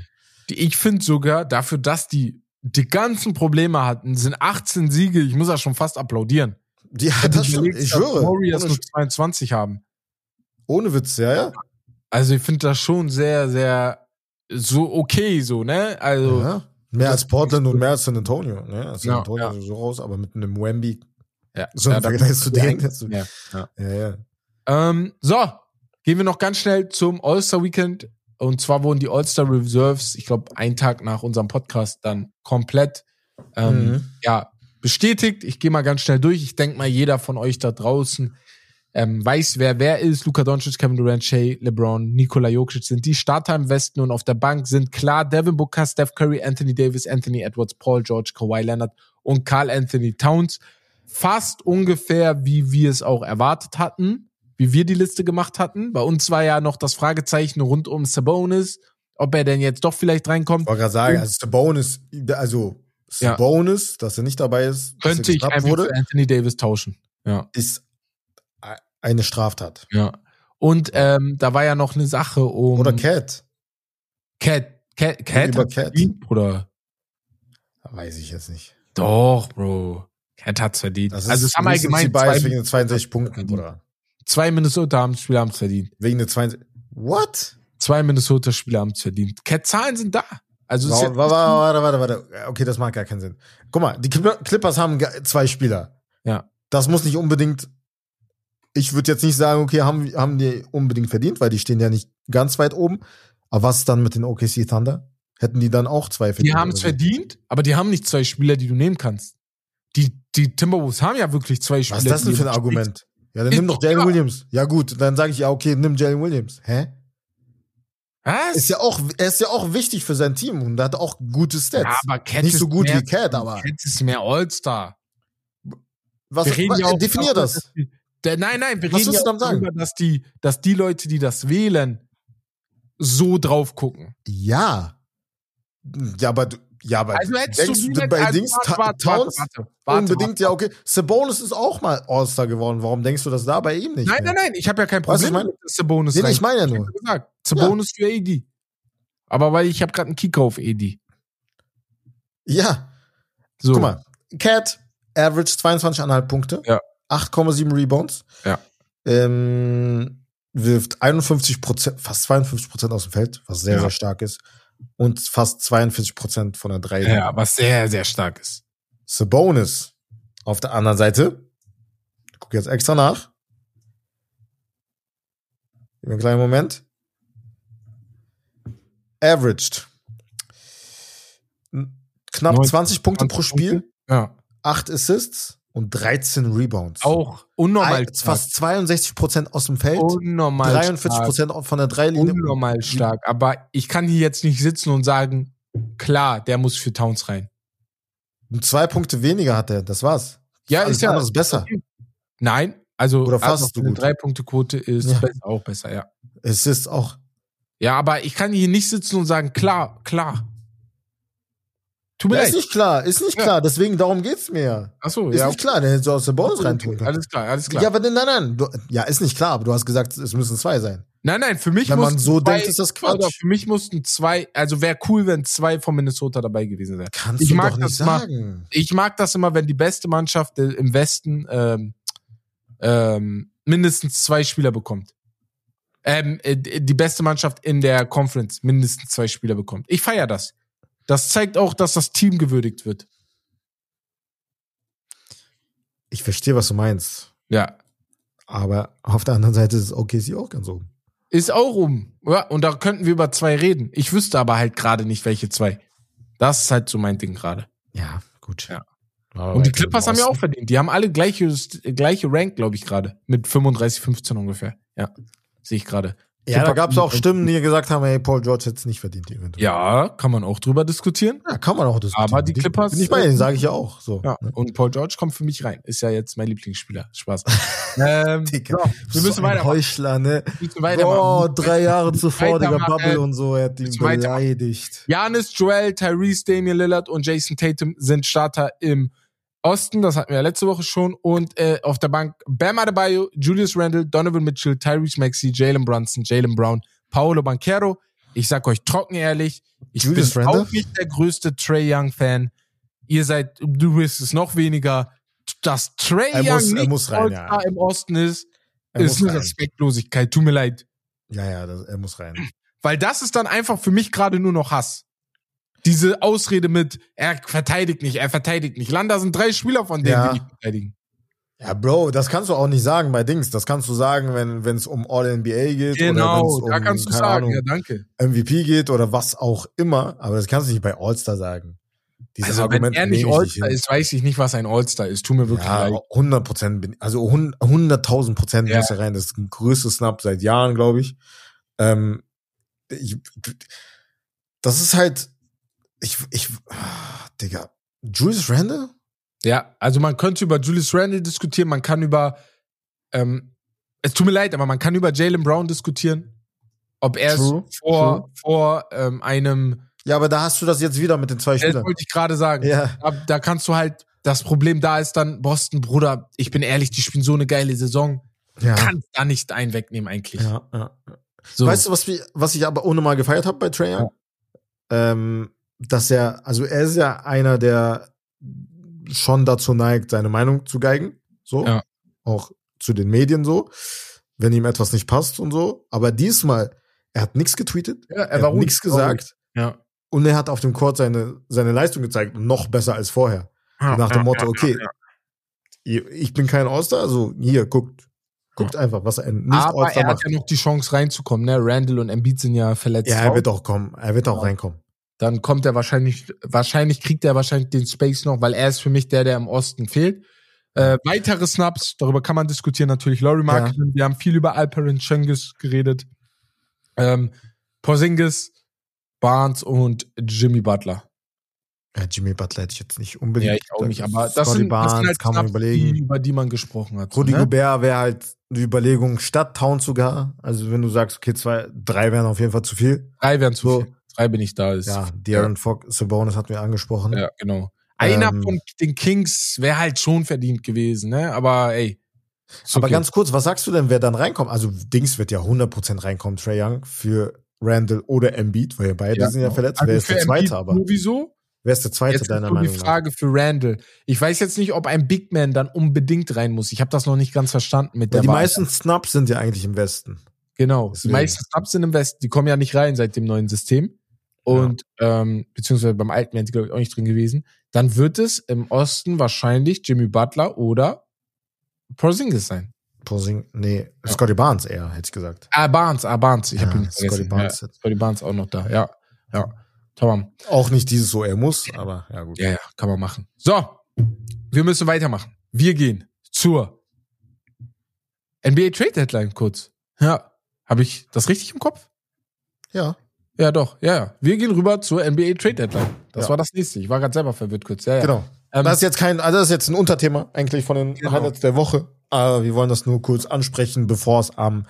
Ich finde sogar dafür, dass die die ganzen Probleme hatten, sind 18 Siege. Ich muss ja schon fast applaudieren. Ja, das stimmt. Ich schwöre. Warriors nur 22 haben. Ohne Witz, ja, ja. Also ich finde das schon sehr, sehr so okay, so, ne? Also. Ja, mehr als Portland und mehr als San Antonio, ne? San Antonio ja, ja. so raus, aber mit einem Wemby. Ja, so im Vergleich zu denen. Ja, ja. ja, ja. Ähm, so, gehen wir noch ganz schnell zum All-Star Weekend. Und zwar wurden die All-Star Reserves, ich glaube, einen Tag nach unserem Podcast dann komplett ähm, mhm. ja, bestätigt. Ich gehe mal ganz schnell durch. Ich denke mal, jeder von euch da draußen ähm, weiß, wer wer ist. Luka Doncic, Kevin Durant, Shea, LeBron, Nikola Jokic sind die Starter im Westen und auf der Bank sind klar Devin Booker, Steph Curry, Anthony Davis, Anthony Edwards, Paul George, Kawhi Leonard und Carl Anthony Towns. Fast ungefähr, wie wir es auch erwartet hatten, wie wir die Liste gemacht hatten. Bei uns war ja noch das Fragezeichen rund um Sabonis, ob er denn jetzt doch vielleicht reinkommt. Ich wollte gerade sagen, also Sabonis, also Sabonis, ja. dass er nicht dabei ist, könnte ich einfach wurde, für Anthony Davis tauschen. Ja. Ist eine Straftat. Ja. Und ähm, da war ja noch eine Sache um. Oder Cat. Cat. Cat, Cat Über Cat. Bruder. Weiß ich jetzt nicht. Doch, Bro. Cat hat's verdient. Das ist, also es haben allgemein zwei wegen den 62 Punkten, Bruder. Zwei Minnesota-Spieler haben es verdient. Wegen der 62. What? Zwei Minnesota-Spieler haben es verdient. Cat-Zahlen sind da. Also warte, warte, warte, warte. Okay, das macht gar keinen Sinn. Guck mal, die Clippers haben zwei Spieler. Ja. Das muss nicht unbedingt ich würde jetzt nicht sagen, okay, haben, haben die unbedingt verdient, weil die stehen ja nicht ganz weit oben. Aber was ist dann mit den OKC Thunder? Hätten die dann auch zwei verdient? Die haben es verdient, aber die haben nicht zwei Spieler, die du nehmen kannst. Die, die Timberwolves haben ja wirklich zwei Spieler. Was ist das denn für ein Argument? Ja, dann nimm doch Jalen Williams. Ja, gut, dann sage ich ja, okay, nimm Jalen Williams. Hä? Was? Ist ja auch, er ist ja auch wichtig für sein Team und hat auch gute Stats. Ja, aber Cat Nicht so gut mehr, wie Cat, aber. Cat ist mehr All-Star. Was, was ja definier das. Der, nein, nein, wir Was reden ja darüber, sagen? dass die, dass die Leute, die das wählen, so drauf gucken. Ja. Ja, aber du, ja, aber Also denkst du du bei Dings warte, warte, Towns warte, warte, unbedingt, ja, okay. Sabonis ist auch mal All-Star geworden. Warum denkst du das da bei ihm nicht? Nein, mehr? nein, nein, ich habe ja kein Weißt du, was Problem ich meine? mit Sabonis Nee, ich meine ja nur. gesagt, Sabonis für AD. Aber weil ich habe gerade einen Kicker auf AD. Ja, So. guck mal. Cat, average 22,5 Punkte. Ja. 8,7 Rebounds. Ja. Ähm, wirft 51 Prozent, fast 52 Prozent aus dem Feld, was sehr, Ja. sehr stark ist. Und fast 42 Prozent von der 3. Ja, was sehr, sehr stark ist. Sabonis auf der anderen Seite. Ich gucke jetzt extra nach. Gib mir einen kleinen Moment. Averaged. Knapp 19, 20 Punkte 20 pro Spiel, Ja. 8 Assists und 13 Rebounds. Auch unnormal Ein- fast 62 Prozent aus dem Feld, unnormal 43 stark. Prozent von der Dreilinie. Unnormal stark. Aber ich kann hier jetzt nicht sitzen und sagen, klar, der muss für Towns rein. Und zwei Punkte weniger hat er, das war's. Ja, Alles ist ja. andere ist besser. Nein, also Oder fast also so eine. Drei-Punkte-Quote ist Ja. besser, auch besser, ja. Assists auch. Ja, aber ich kann hier nicht sitzen und sagen, klar, klar. Tut mir Ja, leid. ist nicht klar, ist nicht Ja. klar, deswegen darum geht's mir. Achso, Ist ja. nicht klar, der hätte so aus der Bonus Okay, reintun können. Alles klar, alles klar. Ja, aber nein, nein, nein. Du, ja, ist nicht klar, aber du hast gesagt, es müssen zwei sein. nein, nein, für mich Wenn man so zwei, denkt, ist das Quatsch. Oder für mich mussten zwei, also wäre cool, wenn zwei von Minnesota dabei gewesen wären. Kannst Ich du mag doch nicht das mal- sagen. Ich mag das immer, wenn die beste Mannschaft äh, im Westen ähm, ähm, mindestens zwei Spieler bekommt. Ähm, äh, die beste Mannschaft in der Conference mindestens zwei Spieler bekommt. Ich feiere das. Das zeigt auch, dass das Team gewürdigt wird. Ich verstehe, was du meinst. Ja. Aber auf der anderen Seite ist OKC auch ganz oben. Ist auch um. Ja, und da könnten wir über zwei reden. Ich wüsste aber halt gerade nicht, welche zwei. Das ist halt so mein Ding gerade. Ja, gut. Ja. Aber Und die Clippers haben ja auch verdient. Die haben alle gleiche, gleiche Rank, glaube ich, gerade. Mit 35, 15 ungefähr. Ja. Sehe ich gerade. Ja, da gab es auch Stimmen, die gesagt haben, hey, Paul George hätte es nicht verdient, eventuell. Ja, kann man auch drüber diskutieren. Ja, kann man auch diskutieren. Aber die Clippers- Bin ich bei denen, sage ich ja auch. So. Ja. Und Paul George kommt für mich rein. Ist ja jetzt mein Lieblingsspieler. Spaß. ähm, Digga, so, wir müssen so weitermachen. Heuchler, ne? Wir müssen. Boah, drei Jahre zuvor, Digga. Bubble und so, er hat ihn beleidigt. Janis, Joel, Tyrese, Damian Lillard und Jason Tatum sind Starter im Osten. Das hatten wir ja letzte Woche schon. Und äh, auf der Bank Bam Adebayo, Julius Randle, Donovan Mitchell, Tyrese Maxey, Jalen Brunson, Jalen Brown, Paolo Banquero. Ich sag euch trocken ehrlich, ich Julius bin Randle? auch nicht der größte Trey Young Fan. Ihr seid, du bist es noch weniger. Dass Trey Er Young muss- nicht muss rein, ja. Im Osten ist, Er ist eine. Respektlosigkeit. Tut mir leid. Ja, ja, das, er muss rein. Weil das ist dann einfach für mich gerade nur noch Hass. Diese Ausrede mit, er verteidigt nicht, er verteidigt nicht. Landa sind drei Spieler von denen, Ja. die nicht verteidigen. Ja, Bro, das kannst du auch nicht sagen bei Dings. Das kannst du sagen, wenn wenn es um All-NBA geht oder Genau, wenn's um, da kannst du sagen, Ahnung, ja, danke. MVP geht oder was auch immer. Aber das kannst du nicht bei All-Star sagen. Dieses Also, wenn Argument er nicht All-Star ist, weiß ich nicht, was ein All-Star ist. Tu mir wirklich Ja, leid. 100 Prozent bin, also 100.000 Prozent Ja. muss er rein. Das ist ein größter Snap seit Jahren, glaube ich. Ähm, ich. Das ist halt, ich, ich, ah, Digga, Julius Randle? Ja, also man könnte über Julius Randle diskutieren, man kann über, ähm, es tut mir leid, aber man kann über Jalen Brown diskutieren, ob er True, es vor, true. vor ähm, einem, Ja, aber da hast du das jetzt wieder mit den zwei das Spielern. wollte ich gerade sagen, Ja. da, da kannst du halt, das Problem da ist dann, Boston, Bruder, ich bin ehrlich, die spielen so eine geile Saison, Ja. kannst da nicht einen wegnehmen eigentlich. ja, ja. So. Weißt du, was, was ich aber ohne mal gefeiert habe bei Trey Young? Ähm, dass er, also er ist ja einer, der schon dazu neigt, seine Meinung zu geigen. So. Ja. Auch zu den Medien so. Wenn ihm etwas nicht passt und so. Aber diesmal, er hat nichts getweetet. ja, Er, hat nichts gesagt. Ja. Und er hat auf dem Court seine, seine Leistung gezeigt. Noch besser als vorher. Nach dem Motto, okay, ich bin kein All-Star, also hier, guckt. Guckt einfach, was ein nicht Aber er hat macht. ja noch die Chance reinzukommen, ne? Randall und Embiid sind ja verletzt. Ja, er wird auch kommen. Er wird auch Ja. reinkommen. Dann kommt er wahrscheinlich, wahrscheinlich kriegt er wahrscheinlich den Space noch, weil er ist für mich der, der im Osten fehlt. Äh, weitere Snaps, darüber kann man diskutieren natürlich. Laurie Marketing, wir haben viel über Alperen Cengiz geredet. Ähm, Porzingis, Barnes und Jimmy Butler. Ja, Jimmy Butler hätte ich jetzt nicht unbedingt. Ja, ich auch nicht, aber das sind, das Barnes sind halt kann man überlegen. die, über die man gesprochen hat. Rudy ne? Gobert wäre halt die Überlegung statt Town sogar. Also wenn du sagst, okay, zwei, drei wären auf jeden Fall zu viel. Drei wären zu so. viel. Drei bin ich da. Ist, ja, De'Aaron ja. Fox, Sabonis hatten wir angesprochen. Ja, genau. Einer ähm, von den Kings wäre halt schon verdient gewesen, ne? Aber ey. Aber ganz kurz, was sagst du denn, wer dann reinkommt? Also Dings wird ja 100% reinkommen, Trey Young, für Randall oder Embiid, weil ja beide ja, sind ja verletzt. Also wer ist der Zweite aber? Sowieso. Wer ist der Zweite jetzt deiner Meinung nach? die Frage für Randall. Ich weiß jetzt nicht, ob ein Big Man dann unbedingt rein muss. Ich habe das noch nicht ganz verstanden mit weil der Die Wahl. meisten Snaps sind ja eigentlich im Westen. Genau. Deswegen. Die meisten Snaps sind im Westen. Die kommen ja nicht rein seit dem neuen System. Und ja. ähm, beziehungsweise beim alten wären die, glaube ich, auch nicht drin gewesen. Dann wird es im Osten wahrscheinlich Jimmy Butler oder Porzingis sein. Porzingis, nee, ja. Scotty Barnes eher, hätte ich gesagt. Ah, Barnes, ah, Barnes. Ich ja, habe ihn nicht Scotty Barnes. Ja, Scotty Barnes auch noch da, ja. Ja. Tamam. Auch nicht dieses so, er muss, aber ja gut. Ja, ja, kann man machen. So, wir müssen weitermachen. Wir gehen zur NBA Trade Deadline kurz. Ja, habe ich das richtig im Kopf? Ja. Ja, doch, ja, ja. Wir gehen rüber zur NBA Trade Deadline. Das ja. war das nächste. Ich war gerade selber verwirrt kurz. Ja, ja. Genau. Ähm, das ist jetzt kein, also das ist jetzt ein Unterthema eigentlich von den genau. Highlights der Woche. Aber wir wollen das nur kurz ansprechen, bevor es am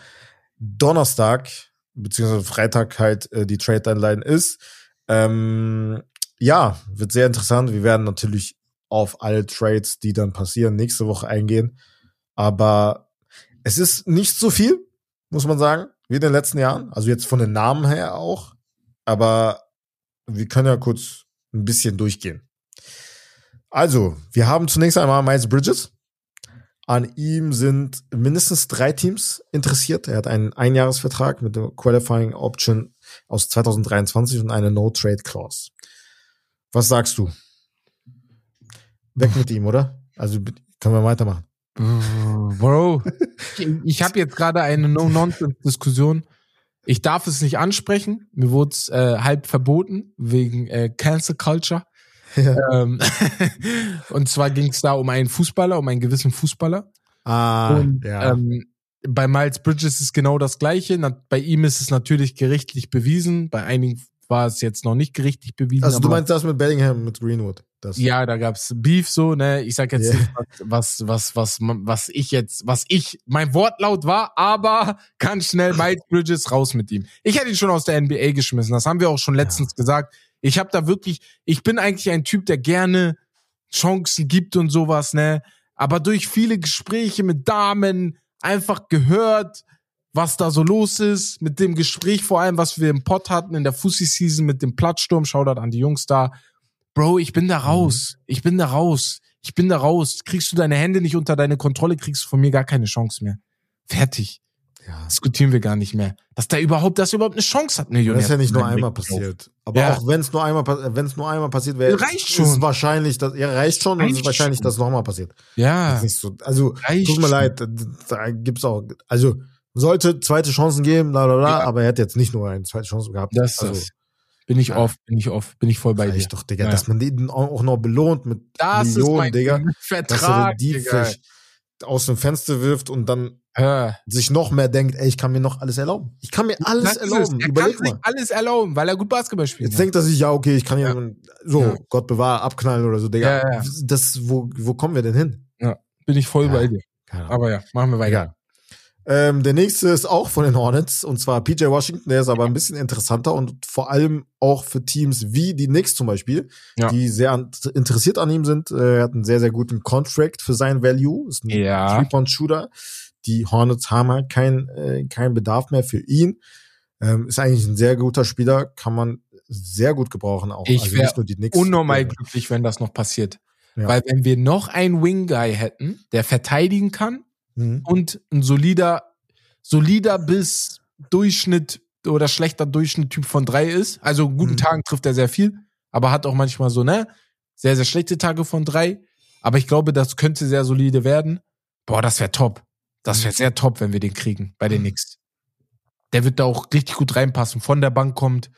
Donnerstag beziehungsweise Freitag halt äh, die Trade Deadline ist. Ähm, ja, wird sehr interessant. Wir werden natürlich auf alle Trades, die dann passieren, nächste Woche eingehen. Aber es ist nicht so viel, muss man sagen, wie in den letzten Jahren. Also jetzt von den Namen her auch. Aber wir können ja kurz ein bisschen durchgehen. Also, wir haben zunächst einmal Miles Bridges. An ihm sind mindestens drei Teams interessiert. Er hat einen Einjahresvertrag mit der Qualifying Option aus 2023 und eine No-Trade-Clause. Was sagst du? Weg mit ihm, oder? Also können wir weitermachen. Bro, ich habe jetzt gerade eine No-Nonsense-Diskussion. Ich darf es nicht ansprechen. Mir wurde es äh, halb verboten wegen äh, Cancel Culture. Ja. Ähm, und zwar ging es da um einen Fußballer, um einen gewissen Fußballer. Ah, und, ja. Ähm, bei Miles Bridges ist genau das Gleiche. bei ihm ist es natürlich gerichtlich bewiesen. Bei einigen war es jetzt noch nicht gerichtlich bewiesen. Also du meinst das mit Bellingham, mit Greenwood? Das. Ja, da gab's Beef so, ne? Ich sag jetzt yeah. nicht, was, was, was, was ich jetzt, was ich, mein Wortlaut war, aber ganz schnell Miles Bridges raus mit ihm. Ich hätte ihn schon aus der NBA geschmissen. Das haben wir auch schon letztens ja. gesagt. Ich habe da wirklich, ich bin eigentlich ein Typ, der gerne Chancen gibt und sowas, ne? Aber durch viele Gespräche mit Damen, einfach gehört, was da so los ist, mit dem Gespräch vor allem, was wir im Pod hatten in der Fussi-Season mit dem Plattsturm, Shoutout an die Jungs da. Bro, ich bin da mhm. raus. Ich bin da raus. Ich bin da raus. Kriegst du deine Hände nicht unter deine Kontrolle, kriegst du von mir gar keine Chance mehr. Fertig. Ja. Diskutieren wir gar nicht mehr. Dass da überhaupt, dass überhaupt eine Chance hat, ne, Das ist ja nicht nur einmal passiert. Aber ja. auch wenn es nur einmal, wenn es nur einmal passiert wäre, reicht schon. Ist wahrscheinlich, dass, ja, reicht schon reicht und es ist wahrscheinlich, schon. dass es nochmal passiert. Ja. nicht so, also, reicht tut mir schon. leid, da gibt's auch, also, sollte zweite Chancen geben, bla, bla, bla, ja. aber er hat jetzt nicht nur eine zweite Chance gehabt. Das, also, das. Bin ich ja. oft, bin ich oft, bin ich voll bei dir. doch, Digga, ja. dass man den auch noch belohnt mit das Millionen, Digga. Vertrag, dass er die Digga. aus dem Fenster wirft und dann ja. sich noch mehr denkt, ey, ich kann mir noch alles erlauben. Ich kann mir alles das erlauben. Er Überleg kann mal. sich alles erlauben, weil er gut Basketball spielt. Jetzt denkt er sich, ja, okay, ich kann ja, so, Gott bewahre, abknallen oder so, Digga. Das, wo, wo kommen wir denn hin? Ja, bin ich voll bei dir. Aber ja, machen wir weiter. Egal. Ähm, der nächste ist auch von den Hornets und zwar PJ Washington. Der ist aber ein bisschen interessanter und vor allem auch für Teams wie die Knicks zum Beispiel, ja. die sehr interessiert an ihm sind. Äh, er hat einen sehr, sehr guten Contract für sein Value. Ist ein ja. Three-Point-Shooter. Die Hornets haben halt keinen äh, kein Bedarf mehr für ihn. Ähm, ist eigentlich ein sehr guter Spieler, kann man sehr gut gebrauchen auch. Ich also wäre unnormal äh, glücklich, wenn das noch passiert. Ja. Weil wenn wir noch einen Wing-Guy hätten, der verteidigen kann, mhm. und ein solider, solider bis Durchschnitt oder schlechter Durchschnitt Typ von drei ist. Also guten mhm. Tagen trifft er sehr viel, aber hat auch manchmal so, ne, sehr, sehr schlechte Tage von drei. Aber ich glaube, das könnte sehr solide werden. Boah, das wäre top. Das wäre mhm. sehr top, wenn wir den kriegen bei den mhm. Knicks. Der wird da auch richtig gut reinpassen. Von der Bank kommt,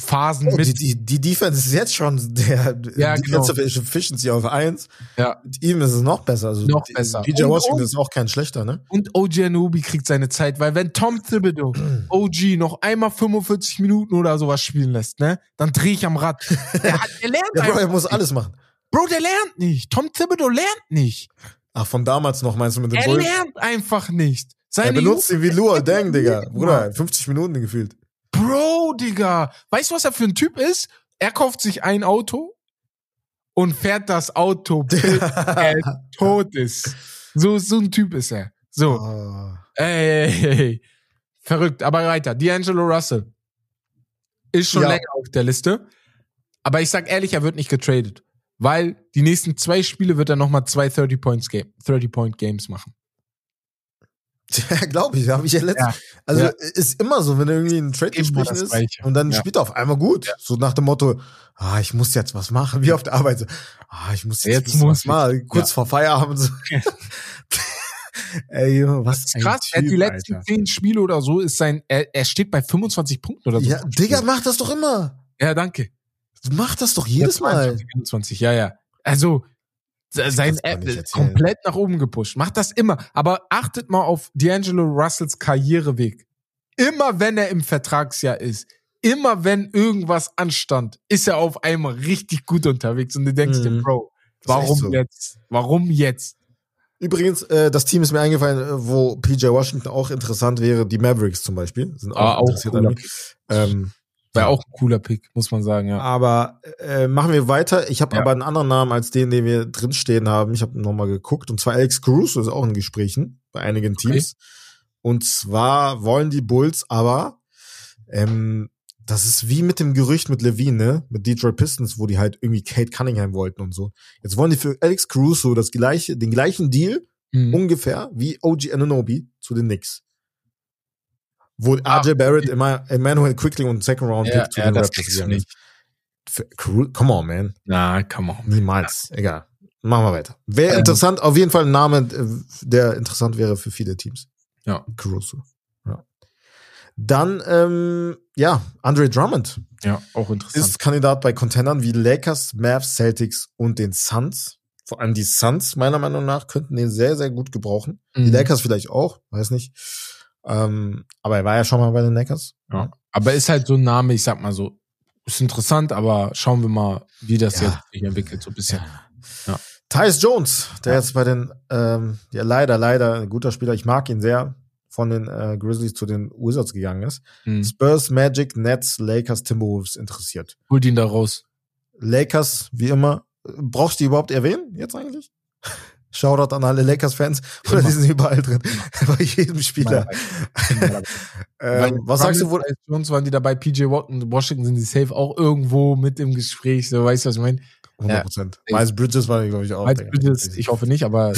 Phasen oh, mit. Die, die, die Defense ist jetzt schon der ja, Defensive genau. Efficiency auf eins. Ja. Mit ihm ist es noch besser. Also noch besser. PJ Washington ist auch kein schlechter, ne? Und OG Anubi kriegt seine Zeit, weil wenn Tom Thibodeau OG noch einmal 45 Minuten oder sowas spielen lässt, ne, dann drehe ich am Rad. Der, hat, der lernt ja, Bro, er muss alles machen. Bro, der lernt nicht. Tom Thibodeau lernt nicht. Ach, von damals noch meinst du mit dem Er Bulls? lernt einfach nicht. Er Seine benutzt ihn wie Lua Deng, Digga. Bruder, 50 Minuten gefühlt. Bro, Digga. Weißt du, was er für ein Typ ist? Er kauft sich ein Auto und fährt das Auto, bis er tot ist. So, so ein Typ ist er. So. Oh. Ey, ey, ey. Verrückt. Aber weiter. D'Angelo Russell ist schon Ja. länger auf der Liste. Aber ich sag ehrlich, er wird nicht getradet. Weil die nächsten zwei Spiele wird er nochmal zwei 30 Points Game, 30 Point Games machen. Ja, glaube ich, habe ich ja letztens. Ja. Also Ja. ist immer so, wenn irgendwie ein Trade das ist Gleiche. und dann Ja. spielt er auf einmal gut. So nach dem Motto, ah, ich muss jetzt was machen, wie auf der Arbeit. So, ah, ich muss jetzt, Jetzt muss was ich. machen, kurz vor Feierabend. So. Ey, was Das ist krass. hat die Typ, letzten Alter. zehn Spiele oder so ist sein, er, er steht bei 25 Punkten oder so. Ja, Digga, mach das doch immer. Ja, danke. Mach das doch jedes Mal. 22, 21, ja, ja. Also, sein App erzählen. komplett nach oben gepusht. Macht das immer. Aber achtet mal auf D'Angelo Russells Karriereweg. Immer wenn er im Vertragsjahr ist, immer wenn irgendwas anstand, ist er auf einmal richtig gut unterwegs. Und du denkst dir, Mhm. Bro, ist warum so. jetzt? Warum jetzt? Übrigens, äh, das Team ist mir eingefallen, äh, wo PJ Washington auch interessant wäre. Die Mavericks zum Beispiel sind auch, Ah, auch interessiert cooler an mir. Ähm, Wäre auch ein cooler Pick, muss man sagen, ja. Aber äh, machen wir weiter. Ich habe Ja. aber einen anderen Namen als den, den wir drinstehen haben. Ich habe nochmal geguckt. Und zwar Alex Caruso ist auch in Gesprächen bei einigen Teams. Und zwar wollen die Bulls aber, ähm, das ist wie mit dem Gerücht mit Levine, ne? mit Detroit Pistons, wo die halt irgendwie Kate Cunningham wollten und so. Jetzt wollen die für Alex Caruso das gleiche, den gleichen Deal Mhm. ungefähr wie OG Ananobi zu den Knicks. Wo Ah, RJ Barrett immer Emmanuel Quickly und Second Round ja, Pick zu ja, den das Raptors nicht. Für Come on, man. Na, come on. Niemals. Egal. Machen wir weiter. Wäre Ähm. interessant, auf jeden Fall ein Name, äh, der interessant wäre für viele Teams. Ja. Caruso. Ja. Dann, ähm, ja, Andre Drummond Ja, auch interessant. ist Kandidat bei Contendern wie Lakers, Mavs, Celtics und den Suns. Vor allem die Suns, meiner Meinung nach, könnten den sehr, sehr gut gebrauchen. Die Mhm. Lakers vielleicht auch, weiß nicht. Ähm, aber er war ja schon mal bei den Lakers. Ja. Aber ist halt so ein Name, ich sag mal so, ist interessant, aber schauen wir mal, wie das Ja. jetzt sich entwickelt, so ein bisschen. Ja. Tyus Jones, der Ja. jetzt bei den, ähm, ja leider, leider ein guter Spieler, ich mag ihn sehr, von den äh, Grizzlies zu den Wizards gegangen ist. Mhm. Spurs, Magic, Nets, Lakers, Timberwolves interessiert. Holt ihn da raus. Lakers, wie immer, brauchst du die überhaupt erwähnen jetzt eigentlich? Shoutout an alle Lakers-Fans, oder die sind überall drin, bei jedem Spieler. Ähm, was sagst du, wo, Bei Jones waren die dabei, PJ Washington, Washington sind die safe auch irgendwo mit im Gespräch, so weißt du, was ich meine? 100 Prozent. Miles Bridges war, glaube ich, auch. Miles. Bridges, ich hoffe nicht, aber.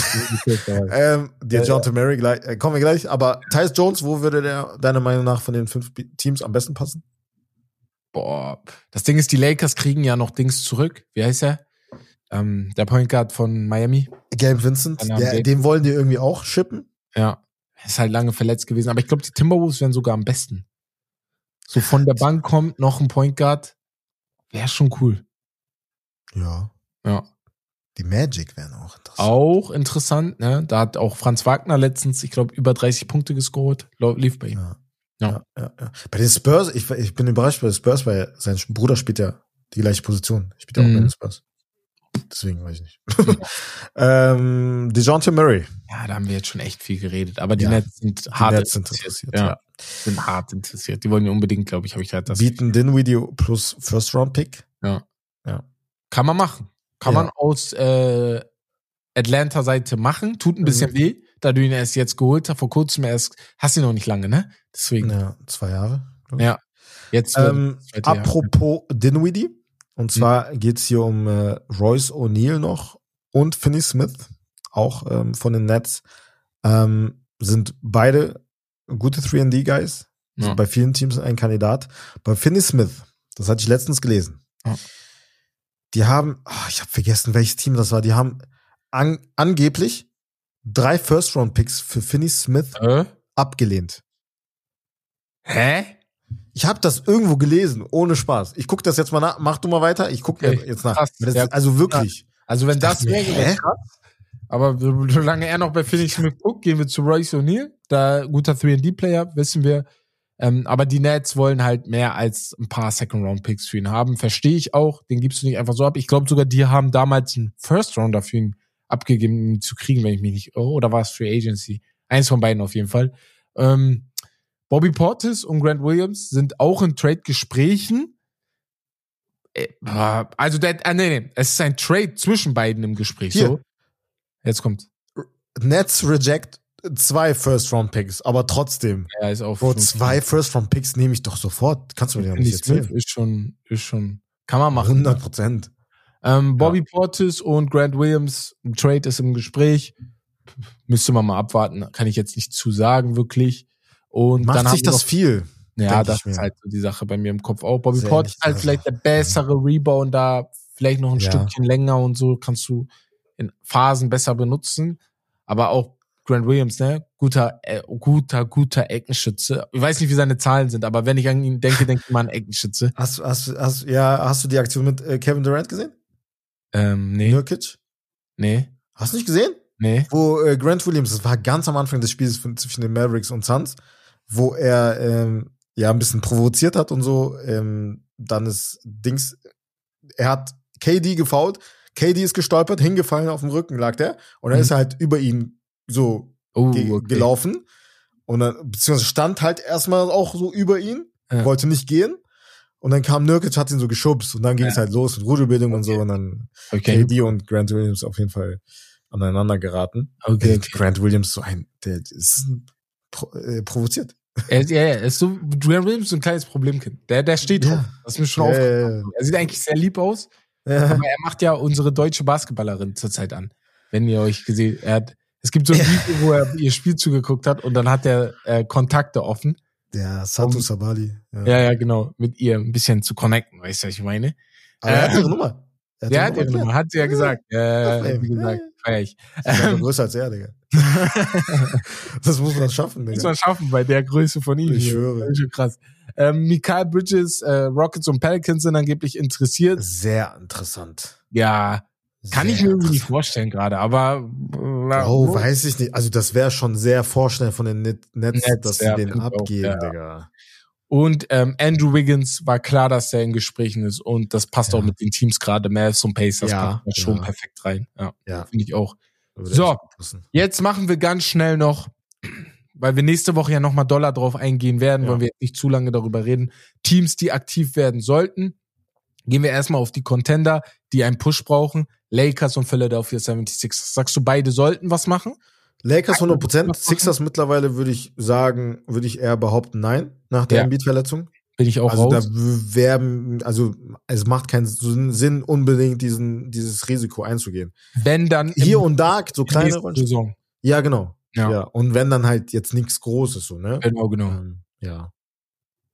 Ähm, der John Mary gleich, äh, kommen wir gleich. Aber Tyus Jones, wo würde der deiner Meinung nach von den fünf Teams am besten passen? Boah, das Ding ist, die Lakers kriegen ja noch Dings zurück. Wie heißt er? Ähm, der Point Guard von Miami. Gabe Vincent, der, Gabe. den wollen die irgendwie auch shippen. Ja, ist halt lange verletzt gewesen. Aber ich glaube, die Timberwolves wären sogar am besten. So von der Bank kommt noch ein Point Guard. Wäre schon cool. Ja. Ja. Die Magic wären auch interessant. Auch interessant, ne? Da hat auch Franz Wagner letztens, ich glaube, über 30 Punkte gescored. Lief bei ihm. Ja. Ja. Ja, ja. Bei den Spurs, ich, ich bin überrascht bei den Spurs, weil sein Bruder spielt ja die gleiche Position. Spielt ja auch Mhm. bei den Spurs. Deswegen weiß ich nicht. ähm, DeJounte Murray. Ja, da haben wir jetzt schon echt viel geredet. Aber die Ja. Nets sind hart Nets interessiert. interessiert. Ja, sind hart interessiert. Die wollen ja unbedingt, glaube ich, habe ich gerade das. Bieten Dinwiddie plus First Round Pick. Kann man machen. Kann Ja. man aus äh, Atlanta-Seite machen. Tut ein bisschen Mhm. weh, da du ihn erst jetzt geholt hast. Vor kurzem erst, hast ihn noch nicht lange, ne? Deswegen. Ja, zwei Jahre. Ja. Jetzt Ähm, Jahr. apropos Dinwiddie. Und zwar geht's hier um äh, Royce O'Neal noch und Finney Smith, auch ähm, von den Nets. Ähm, sind beide gute 3D-Guys. Ja. Bei vielen Teams ein Kandidat. Bei Finney Smith, das hatte ich letztens gelesen. Ja. Die haben, ah, ich habe vergessen, welches Team das war. Die haben an, angeblich drei First-Round-Picks für Finney Smith Äh? abgelehnt. Hä? Ich habe das irgendwo gelesen, ohne Spaß. Ich guck das jetzt mal nach. Mach du mal weiter. Ich guck Okay. jetzt nach. Das Ja. also wirklich. Also wenn das wäre, hä? krass. Aber so- solange er noch bei Phoenix Smith guckt, gehen wir zu Royce O'Neal. Da guter 3D-Player, wissen wir. Ähm, aber die Nets wollen halt mehr als ein paar Second-Round-Picks für ihn haben. Verstehe ich auch. Den gibst du nicht einfach so ab. Ich glaube sogar, die haben damals einen First-Rounder für ihn abgegeben, um ihn zu kriegen, wenn ich mich nicht, oh, oder war es Free Agency? Eins von beiden auf jeden Fall. Ähm, Bobby Portis und Grant Williams sind auch in Trade-Gesprächen. Äh, also, der, ah, nee, nee, es ist ein Trade zwischen beiden im Gespräch. Hier. So. Jetzt kommt. Nets reject zwei First-Round-Picks, aber trotzdem. Ja, ist auch. Bro, zwei First-Round-Picks nehme ich doch sofort. Kannst du mir ja nicht erzählen. Ist schon, ist schon, kann man machen. 100 Prozent. Ähm, Bobby ja. Portis und Grant Williams, ein Trade ist im Gespräch. Müsste man mal abwarten, kann ich jetzt nicht zu sagen, wirklich. Und Macht dann sich das noch, viel? Ja, das ist halt so die Sache bei mir im Kopf auch. Bobby Portis ist halt vielleicht der bessere Rebounder, vielleicht noch ein ja. Stückchen länger und so kannst du in Phasen besser benutzen. Aber auch Grant Williams, ne? Guter, äh, guter, guter Eckenschütze. Ich weiß nicht, wie seine Zahlen sind, aber wenn ich an ihn denke, denke ich mal an Eckenschütze. Hast, hast, hast, ja, hast du die Aktion mit äh, Kevin Durant gesehen? Ähm, nee. Nurkic? Nee. Hast du nicht gesehen? Nee. Wo äh, Grant Williams, das war ganz am Anfang des Spiels zwischen den Mavericks und Suns, wo er ähm, ja ein bisschen provoziert hat und so. Ähm, dann ist Dings, er hat KD gefault, KD ist gestolpert, hingefallen auf dem Rücken lag der und dann mhm. ist er halt über ihn so oh, ge okay. gelaufen und dann beziehungsweise stand halt erstmal auch so über ihn, Ja. wollte nicht gehen und dann kam Nurkic, hat ihn so geschubst und dann ging es Ja. halt los mit Rudelbildung und so und dann Okay. KD und Grant Williams auf jeden Fall aneinander geraten. Okay, Ey, okay. Grant Williams so ein, der ist pro, äh, provoziert. Er, ja, ja, ist so, Grant Williams ist so ein kleines Problemkind. Der, der steht Ja. drauf. Das ist mir schon Ja, aufgefallen. ja, ja. Er sieht eigentlich sehr lieb aus, Ja. aber er macht ja unsere deutsche Basketballerin zurzeit an. Wenn ihr euch gesehen, er hat, es gibt so ein Video, wo er ihr Spiel zugeguckt hat und dann hat er äh, Kontakte offen. Der Satu Um- Sabali. Ja. Ja, ja, genau, mit ihr ein bisschen zu connecten, weißt du, was ich meine? Aber er hat Äh, ihre Nummer. Er Der hat ihre ihre Nummer, hat sie ja gesagt. Ja, Ja, wie gesagt, feier ich. Ist aber größer als er, Digga. das muss man schaffen, Muss Digga. man schaffen bei der Größe von ihm. Ich schwöre. Das ist schon krass. Ähm, Mikael Bridges, äh, Rockets und Pelicans sind angeblich interessiert. Sehr interessant. Ja, kann ich Sehr mir irgendwie nicht vorstellen gerade, aber äh, Oh, weiß ich nicht. Also das wäre schon sehr vorschnell von den Net Netz, Netz, dass ja, sie den ich auch, abgeben, ja. Digga. Und ähm, Andrew Wiggins war klar, dass er in Gesprächen ist und das passt Ja. auch mit den Teams gerade, Mavs und Pacers Ja, schon ja. perfekt rein. Ja, Ja. finde ich auch. So. Jetzt machen wir ganz schnell noch, weil wir nächste Woche ja nochmal Dollar drauf eingehen werden, Ja. wollen wir jetzt nicht zu lange darüber reden. Teams, die aktiv werden sollten. Gehen wir erstmal auf die Contender, die einen Push brauchen. Lakers und Philadelphia 76. Sagst du, beide sollten was machen? Lakers 100 Was Prozent. Sixers mittlerweile würde ich sagen, würde ich eher behaupten, nein, nach der Ja. Embiid-Verletzung. Bin ich auch Also da raus. werden, also es macht keinen Sinn, unbedingt diesen, dieses Risiko einzugehen. Wenn dann Hier im- und da so kleine. Saison. Ja, genau. Ja. Ja. Und wenn dann halt jetzt nichts Großes so, ne? Genau, genau. Ähm, ja.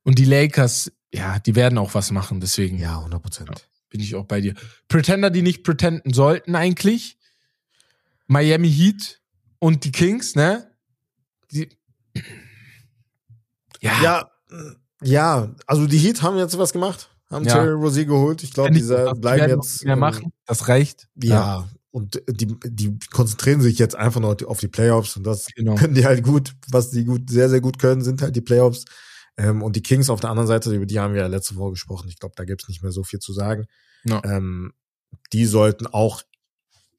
Und die Lakers, ja, die werden auch was machen, deswegen Ja, 100 Prozent. bin ich auch bei dir. Pretender, die nicht pretenden sollten eigentlich. Miami Heat und die Kings, ne? Die, ja, Ja, ja, also die Heat haben jetzt was gemacht, haben Ja. Terry Rozier geholt. Ich glaube, Finde ich, diese das bleiben jetzt. mehr ähm, machen. Das reicht. Ja, und die, die konzentrieren sich jetzt einfach nur auf die Playoffs und das Genau. können die halt gut. Was die gut, sehr, sehr gut können, sind halt die Playoffs. Ähm, und die Kings auf der anderen Seite, über die haben wir ja letzte Woche gesprochen. Ich glaube, da gibt's nicht mehr so viel zu sagen. Ja. Ähm, die sollten auch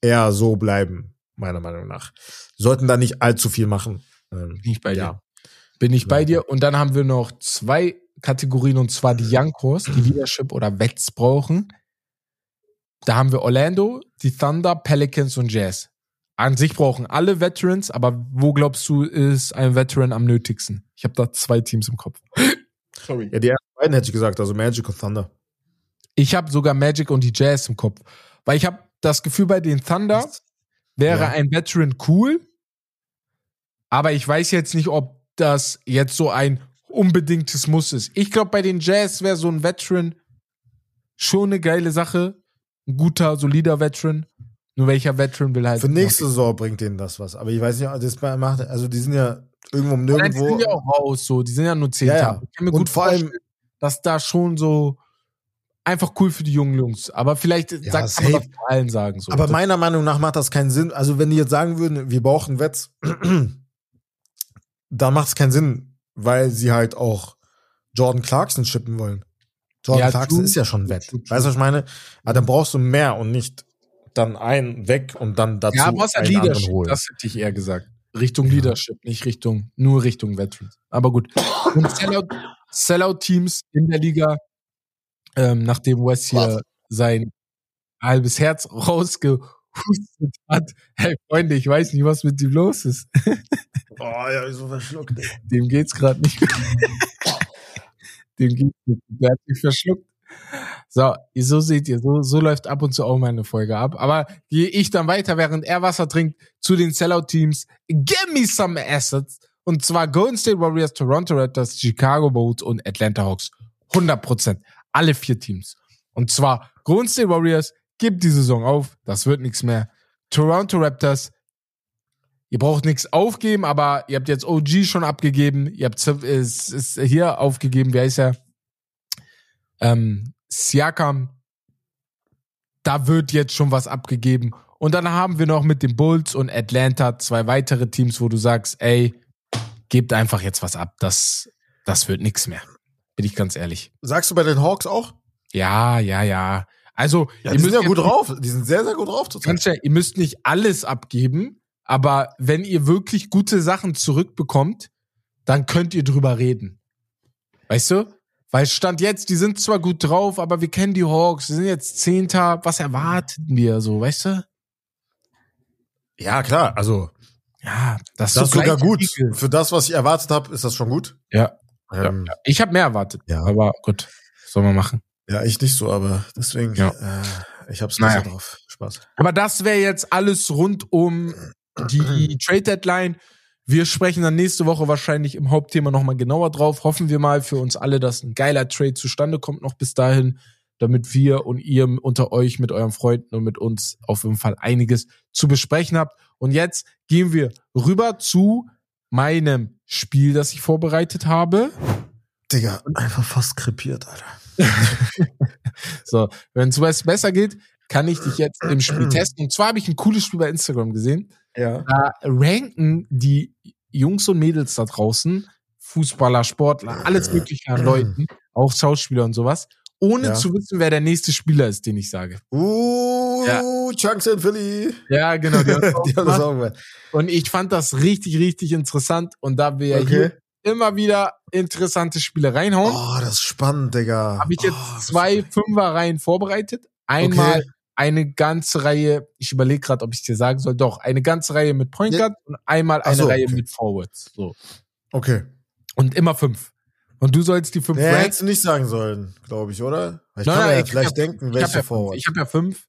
eher so bleiben, meiner Meinung nach. Sollten da nicht allzu viel machen. Ähm, Bin ich bei dir. ja. Bin ich bei dir. Und dann haben wir noch zwei Kategorien und zwar die Youngcores, die Leadership oder Vets brauchen. Da haben wir Orlando, die Thunder, Pelicans und Jazz. An sich brauchen alle Veterans, aber wo glaubst du, ist ein Veteran am nötigsten? Ich habe da zwei Teams im Kopf. Sorry. Ja, die ersten beiden hätte ich gesagt, also Magic und Thunder. Ich habe sogar Magic und die Jazz im Kopf. Weil ich habe das Gefühl, bei den Thunder wäre Ja. ein Veteran cool. Aber ich weiß jetzt nicht, ob das jetzt so ein unbedingtes Muss ist. Ich glaube, bei den Jazz wäre so ein Veteran schon eine geile Sache. Ein guter, solider Veteran. Nur welcher Veteran will halt. Für nächste Saison bringt denen das was. Aber ich weiß nicht, das macht, also die sind ja irgendwo um Nein, die nirgendwo. sind ja auch raus, so. Die sind ja nur zehn Ja, ja. Ich kann mir Und gut vor allem- dass da schon so einfach cool für die jungen Jungs. Aber vielleicht Ja, sagt man das allen sagen. So. aber meiner Meinung nach macht das keinen Sinn. Also wenn die jetzt sagen würden, wir brauchen Wets, dann macht es keinen Sinn, weil sie halt auch Jordan Clarkson chippen wollen. Jordan Ja, Clarkson true. ist ja schon Wett. true, true. Weißt du, was ich meine? Aber dann brauchst du mehr und nicht dann einen weg und dann dazu Ja, aber einen anderen Leadership, holen. das hätte ich eher gesagt. Richtung Leadership, nicht Richtung, nur Richtung Veterans. Aber gut. Und Sellout, Sellout-Teams in der Liga, ähm, nachdem Wes hier Was? sein halbes Herz rausgehustet hat. Hey Freunde, ich weiß nicht, was mit ihm los ist. Oh, ja, ich so verschluckt. ey. Dem geht's gerade nicht gut. Dem geht's nicht gut. Der hat sich verschluckt. So, so seht ihr, so, so läuft ab und zu auch meine Folge ab. Aber gehe ich dann weiter, während er Wasser trinkt, zu den Sellout-Teams. Give me some assets. Und zwar Golden State Warriors, Toronto Raptors, Chicago Bulls und Atlanta Hawks. 100 Prozent. Alle vier Teams. Und zwar Golden State Warriors, gibt die Saison auf. Das wird nichts mehr. Toronto Raptors, ihr braucht nichts aufgeben, aber ihr habt jetzt OG schon abgegeben. Ihr habt es ist hier aufgegeben. Wer ist er? Ähm, Siakam. Da wird jetzt schon was abgegeben. Und dann haben wir noch mit den Bulls und Atlanta zwei weitere Teams, wo du sagst, ey, gebt einfach jetzt was ab. Das, das wird nichts mehr. Bin ich ganz ehrlich. Sagst du bei den Hawks auch? Ja, ja, ja. Also, Ja, ihr die sind müsst ja gut drauf. Die sind sehr, sehr gut drauf. Ganz schnell, ihr müsst nicht alles abgeben, aber wenn ihr wirklich gute Sachen zurückbekommt, dann könnt ihr drüber reden. Weißt du? Weil Stand jetzt, die sind zwar gut drauf, aber wir kennen die Hawks, die sind jetzt Zehnter, was erwarten wir so, weißt du? Ja, klar. Also, Ja, das, das ist so sogar gut. Liga. Für das, was ich erwartet habe, ist das schon gut. Ja, Ähm, ja. Ich habe mehr erwartet, Ja. aber gut, soll man machen. Ja. ich nicht so, aber deswegen, Ja. äh, ich hab's nicht Naja. so drauf. Spaß. Aber das wäre jetzt alles rund um die Trade Deadline. Wir sprechen dann nächste Woche wahrscheinlich im Hauptthema nochmal genauer drauf. Hoffen wir mal für uns alle, dass ein geiler Trade zustande kommt noch bis dahin, damit wir und ihr unter euch mit euren Freunden und mit uns auf jeden Fall einiges zu besprechen habt. Und jetzt gehen wir rüber zu meinem Spiel, das ich vorbereitet habe. Digga, einfach fast krepiert, Alter. So, wenn es besser geht, kann ich dich jetzt im Spiel testen. Und zwar habe ich ein cooles Spiel bei Instagram gesehen. Ja. da ranken die Jungs und Mädels da draußen, Fußballer, Sportler, alles mögliche an Leuten, auch Schauspieler und sowas, ohne Ja. zu wissen, wer der nächste Spieler ist, den ich sage. Uh, Ja. Chunks in Philly. Ja, genau. Die haben das auch gemacht. und ich fand das richtig, richtig interessant. Und da wir ja Okay. hier immer wieder interessante Spiele reinhauen, Oh, das ist spannend, Digga. habe ich jetzt oh, zwei Fünferreihen vorbereitet. Einmal Okay. eine ganze Reihe, ich überlege gerade, ob ich dir sagen soll, doch, eine ganze Reihe mit Point Ja. Guard und einmal eine so, Reihe okay. mit Forwards. So. Okay. Und immer fünf. Und du sollst die fünf Nee, ranken. hättest du nicht sagen sollen, glaube ich, oder? Ich Nein, kann nein, ja ich vielleicht hab- denken, Ich welche habe ja, fünf. Forward. ich hab ja fünf.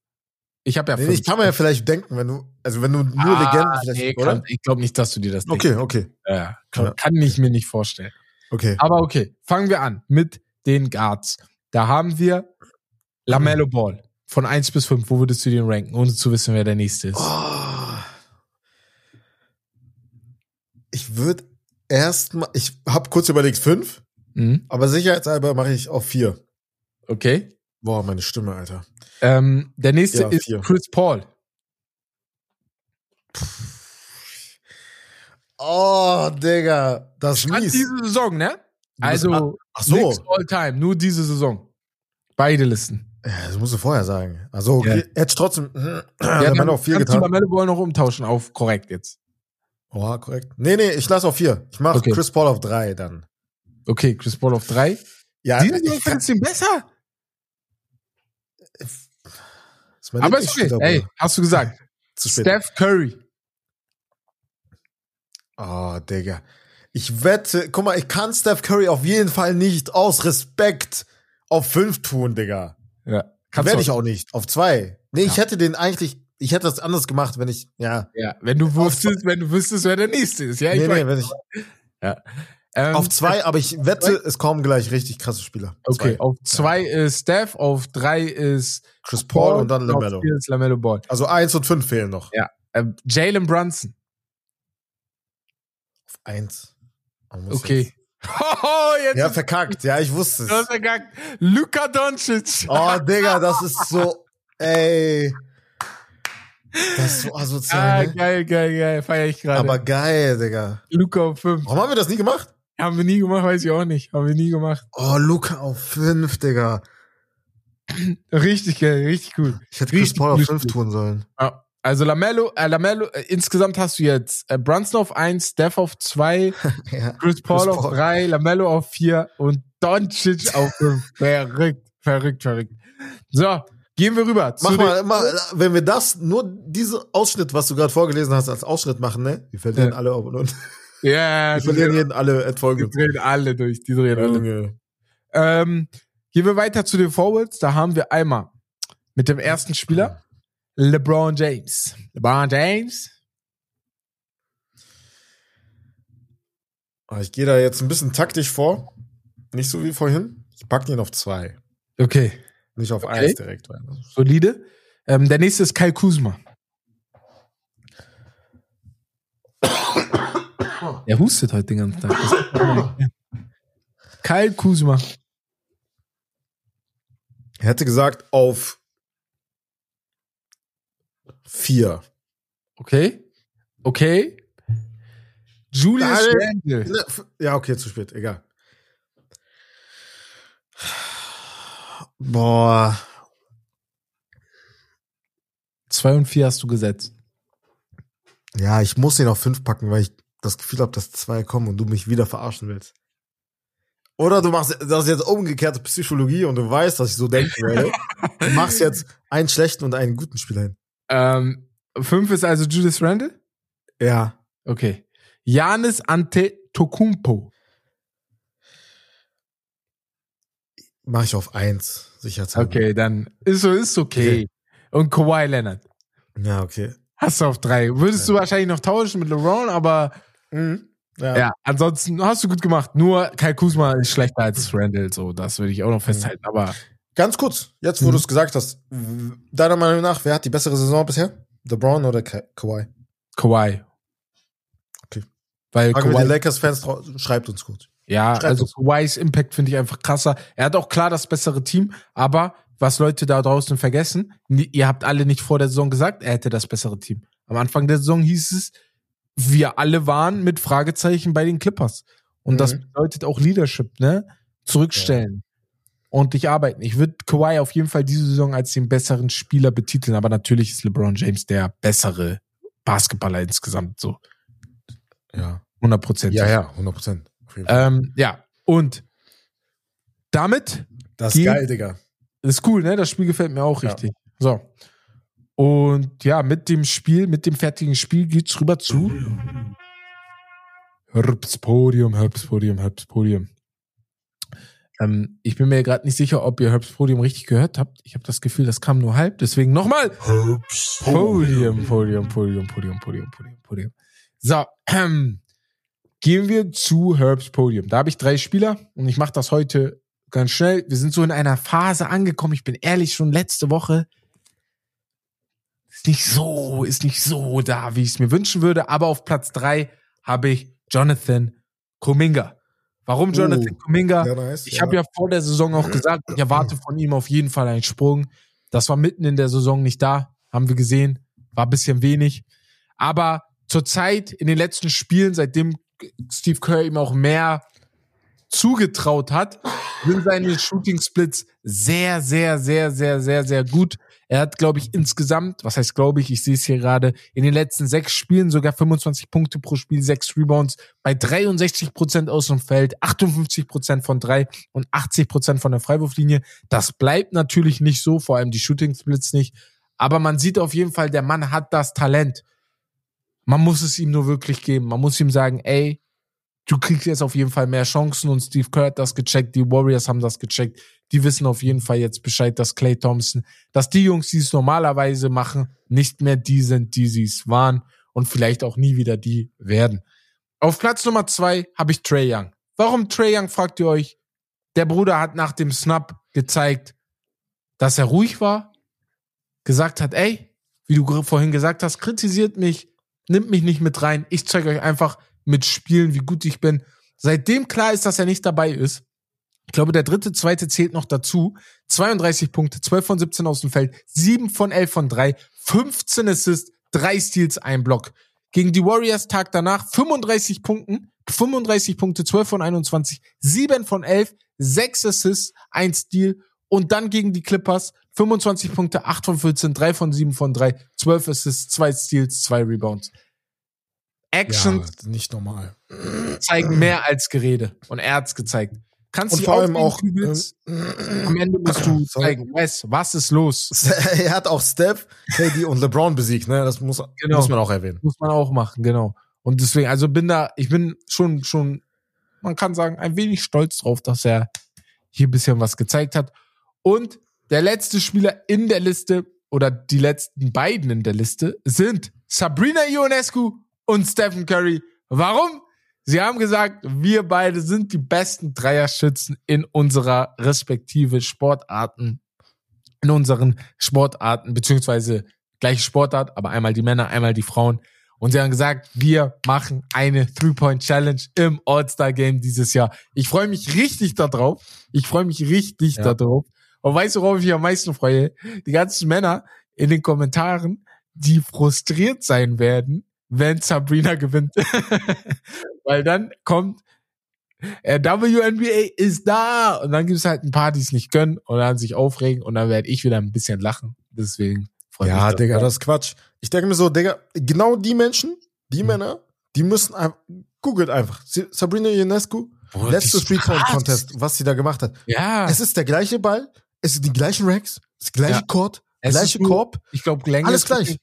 Ich habe ja Nee, fünf. ich kann mir ja vielleicht denken, wenn du, also wenn du nur Ah, Legenden vielleicht, nee, oder? kann, ich glaube nicht, dass du dir das denkst. Okay, okay, Ja, kann, Ja. kann ich mir nicht vorstellen. okay. Aber okay, fangen wir an mit den Guards. Da haben wir Lamello Ball von 1 bis 5. Wo würdest du den ranken, ohne zu wissen, wer der nächste ist? Oh. Ich würde erstmal, ich habe kurz überlegt fünf, Mhm. aber sicherheitshalber mache ich auf vier. Okay. Boah, meine Stimme, Alter. Ähm, der nächste Ja, ist. Chris Paul. Oh, Digga, das ist mies. diese Saison, ne? Du Also, Ach so. nix all time, nur diese Saison. Beide Listen. Ja, das musst du vorher sagen. Also, okay, Ja. hätte ich trotzdem, Ja, dann man auf vier kannst du getan. Lamello Ball noch umtauschen auf korrekt jetzt. Oh, korrekt. Nee, nee, ich lasse auf vier. Ich mache Okay. Chris Paul auf drei dann. Okay, Chris Paul auf 3. Ja, Diese Saison ich kann, findest du ihn besser? Aber ist okay. Ey, hast du gesagt. Zu spät. Steph Curry. Oh, Digga. Ich wette, guck mal, ich kann Steph Curry auf jeden Fall nicht aus Respekt auf fünf tun, Digga. Ja. Werde ich auch nicht. Auf zwei. Nee, ich Ja. hätte den eigentlich, ich hätte das anders gemacht, wenn ich, ja. Ja, wenn du wusstest, wenn du wüsstest, wer der nächste ist. Ja, ich Nee, nee, wenn ich, Ähm, auf zwei, aber ich wette, es kommen gleich richtig krasse Spieler. Okay, Zwei. auf zwei ist Steph, auf drei ist Chris Paul und dann auf LaMelo. vier ist Lamello Ball. Also eins und fünf fehlen noch. Ja. Ähm, Jalen Brunson. Auf eins. Okay. jetzt- Oh, jetzt Ja, verkackt. Ja, ich wusste es. vergangen. Luka Doncic. Oh, Digga, das ist so, ey. Das ist so ah, asozial, ne? geil, geil, geil. Feier ich gerade. Aber geil, Digga. Luca auf fünf. Warum haben wir das nie gemacht? Haben wir nie gemacht, weiß ich auch nicht. Haben wir nie gemacht. Oh, Luca auf fünf, Digga. richtig geil, richtig gut. Ich hätte Chris Richtig Paul auf gutes 5 Spiel. tun sollen. Ja. Also Lamello, äh, Lamello, äh, insgesamt hast du jetzt äh, Brunson auf 1, Steph auf 2, Ja. Chris Paul Chris auf Paul. 3, Lamello auf 4 und Doncic auf 5. Verrückt, verrückt, verrückt. So, gehen wir rüber. Mach mal, mal, wenn wir das, nur diesen Ausschnitt, was du gerade vorgelesen hast, als Ausschnitt machen, ne? Wir verlieren Ja. alle auf und. Ja, die jeden alle die Erfolge. drehen alle durch, die drehen alle Junge. Ähm, gehen wir weiter zu den Forwards. Da haben wir einmal mit dem ersten Spieler LeBron James. LeBron James. Ah, Ich gehe da jetzt ein bisschen taktisch vor. Nicht so wie vorhin. Ich pack den auf zwei. Okay, Nicht auf Okay. eins direkt. solide. Ähm, der nächste ist Kyle Kuzma. Er hustet heute den ganzen Tag. Kyle Kuzma. Er hätte gesagt auf vier. Okay. Okay. Julius. Randle. Ne, Ja, okay, zu spät. Egal. Boah. Zwei und vier hast du gesetzt. Ja, ich muss den auf fünf packen, weil ich das Gefühl habe, dass zwei kommen und du mich wieder verarschen willst. Oder du machst das ist jetzt umgekehrte Psychologie und du weißt, dass ich so denken werde. Du machst jetzt einen schlechten und einen guten Spieler hin. Ähm, fünf ist also Julius Randle? Ja. Okay. Janis Antetokounmpo. Mach ich auf eins. Sicherheitshalber. Okay, dann ist so, ist okay. Und Kawhi Leonard. Ja, okay. Hast du auf drei. Würdest du wahrscheinlich noch tauschen mit LeBron, aber Mhm. ja. ansonsten hast du gut gemacht. Nur Kai Kuzma ist schlechter als Randall, so, das würde ich auch noch festhalten, aber Ganz kurz, jetzt wo Mhm. du es gesagt hast, deiner Meinung nach, wer hat die bessere Saison bisher? LeBron oder Ka Kawhi? Kawhi. Okay. Weil Fragen die Kawhi, Lakers-Fans, schreibt uns kurz. ja, schreibt also uns. Kawhis Impact finde ich einfach krasser. Er hat auch klar das bessere Team, aber was Leute da draußen vergessen, ihr habt alle nicht vor der Saison gesagt, er hätte das bessere Team. Am Anfang der Saison hieß es, wir alle waren mit Fragezeichen bei den Clippers. Und das Mhm. bedeutet auch Leadership, ne? Zurückstellen. Ordentlich arbeiten. Ich würde Kawhi auf jeden Fall diese Saison als den besseren Spieler betiteln, aber natürlich ist LeBron James der bessere Basketballer insgesamt, so. Ja. 100 Prozent. Ja, ja, 100 Prozent. Ähm, ja. Und damit das ist geil, Digga. ist cool, ne? Das Spiel gefällt mir auch Ja. richtig. So. Und ja, mit dem Spiel, mit dem fertigen Spiel geht's rüber zu Herbst Podium, Herbst Podium, Herbst Podium. Ähm, ich bin mir gerade nicht sicher, ob ihr Herbst Podium richtig gehört habt. Ich habe das Gefühl, das kam nur halb. Deswegen nochmal Podium, Podium, Podium, Podium, Podium, Podium, Podium. So, ähm, gehen wir zu Herbst Podium. Da habe ich drei Spieler und ich mache das heute ganz schnell. Wir sind so in einer Phase angekommen. Ich bin ehrlich, schon letzte Woche ist nicht so, ist nicht so da, wie ich es mir wünschen würde. Aber auf Platz drei habe ich Jonathan Kuminga. Warum Jonathan Oh. Kuminga? Ja, nice. Ich habe ja vor der Saison auch gesagt, ich erwarte von ihm auf jeden Fall einen Sprung. Das war mitten in der Saison nicht da, haben wir gesehen, war ein bisschen wenig. Aber zurzeit in den letzten Spielen, seitdem Steve Kerr ihm auch mehr zugetraut hat, sind seine Shooting Splits sehr, sehr, sehr, sehr, sehr, sehr gut. Er hat, glaube ich, insgesamt, was heißt glaube ich, ich sehe es hier gerade, in den letzten sechs Spielen sogar 25 Punkte pro Spiel, sechs Rebounds, bei 63 Prozent aus dem Feld, 58 Prozent von drei und 80 Prozent von der Freiwurflinie. Das bleibt natürlich nicht so, vor allem die Shooting Splits nicht. Aber man sieht auf jeden Fall, der Mann hat das Talent. Man muss es ihm nur wirklich geben. Man muss ihm sagen, ey, du kriegst jetzt auf jeden Fall mehr Chancen und Steve Kerr hat das gecheckt, die Warriors haben das gecheckt. Die wissen auf jeden Fall jetzt Bescheid, dass Clay Thompson, dass die Jungs, die es normalerweise machen, nicht mehr die sind, die sie es waren und vielleicht auch nie wieder die werden. Auf Platz Nummer zwei habe ich Trey Young. Warum Trey Young, fragt ihr euch? Der Bruder hat nach dem Snap gezeigt, dass er ruhig war, gesagt hat, ey, wie du vorhin gesagt hast, kritisiert mich, nimmt mich nicht mit rein. Ich zeige euch einfach mit Spielen, wie gut ich bin. Seitdem klar ist, dass er nicht dabei ist, ich glaube, der dritte, zweite zählt noch dazu. 32 Punkte, 12 von 17 aus dem Feld, 7 von 11 von 3, 15 Assists, 3 Steals, ein Block. Gegen die Warriors Tag danach 35 Punkten, 35 Punkte, 12 von 21, 7 von 11, 6 Assists, 1 Steal und dann gegen die Clippers 25 Punkte, 8 von 14, 3 von 7 von 3, 12 Assists, 2 Steals, 2 Rebounds. Actions Ja, nicht normal. zeigen mehr als Gerede. Und er hat's gezeigt. Kannst Und vor allem auch, ähm, Am Ende musst du zeigen, Wes, was ist los? er hat auch Steph, KD und LeBron besiegt, ne? Das muss, Genau. muss man auch erwähnen. Muss man auch machen, genau. Und deswegen, also bin da, ich bin schon, schon, man kann sagen, ein wenig stolz drauf, dass er hier ein bisschen was gezeigt hat. Und der letzte Spieler in der Liste oder die letzten beiden in der Liste sind Sabrina Ionescu und Stephen Curry. Warum? Sie haben gesagt, wir beide sind die besten Dreierschützen in unserer respektive Sportarten, in unseren Sportarten, beziehungsweise gleiche Sportart, aber einmal die Männer, einmal die Frauen. Und sie haben gesagt, wir machen eine Three-Point-Challenge im All-Star-Game dieses Jahr. Ich freue mich richtig darauf. Ich freue mich richtig Ja. darauf. Und weißt du, worauf ich mich am meisten freue? Die ganzen Männer in den Kommentaren, die frustriert sein werden, wenn Sabrina gewinnt. Weil dann kommt, äh, WNBA ist da. Und dann gibt es halt ein paar, die es nicht können und dann sich aufregen und dann werde ich wieder ein bisschen lachen. Deswegen freue ich Ja, mich. Digga, das ist Quatsch. Ich denke mir so, Digga, genau die Menschen, die Hm. Männer, die müssen einfach, googelt einfach. Sabrina Ionescu, Boah, letztes die ist krass. Three-Point-Contest, was sie da gemacht hat. Ja, Es ist der gleiche Ball, es sind die gleichen Racks, das gleiche Ja. Court, Es gleiche Korb. ich glaube, Länge Alles gleich.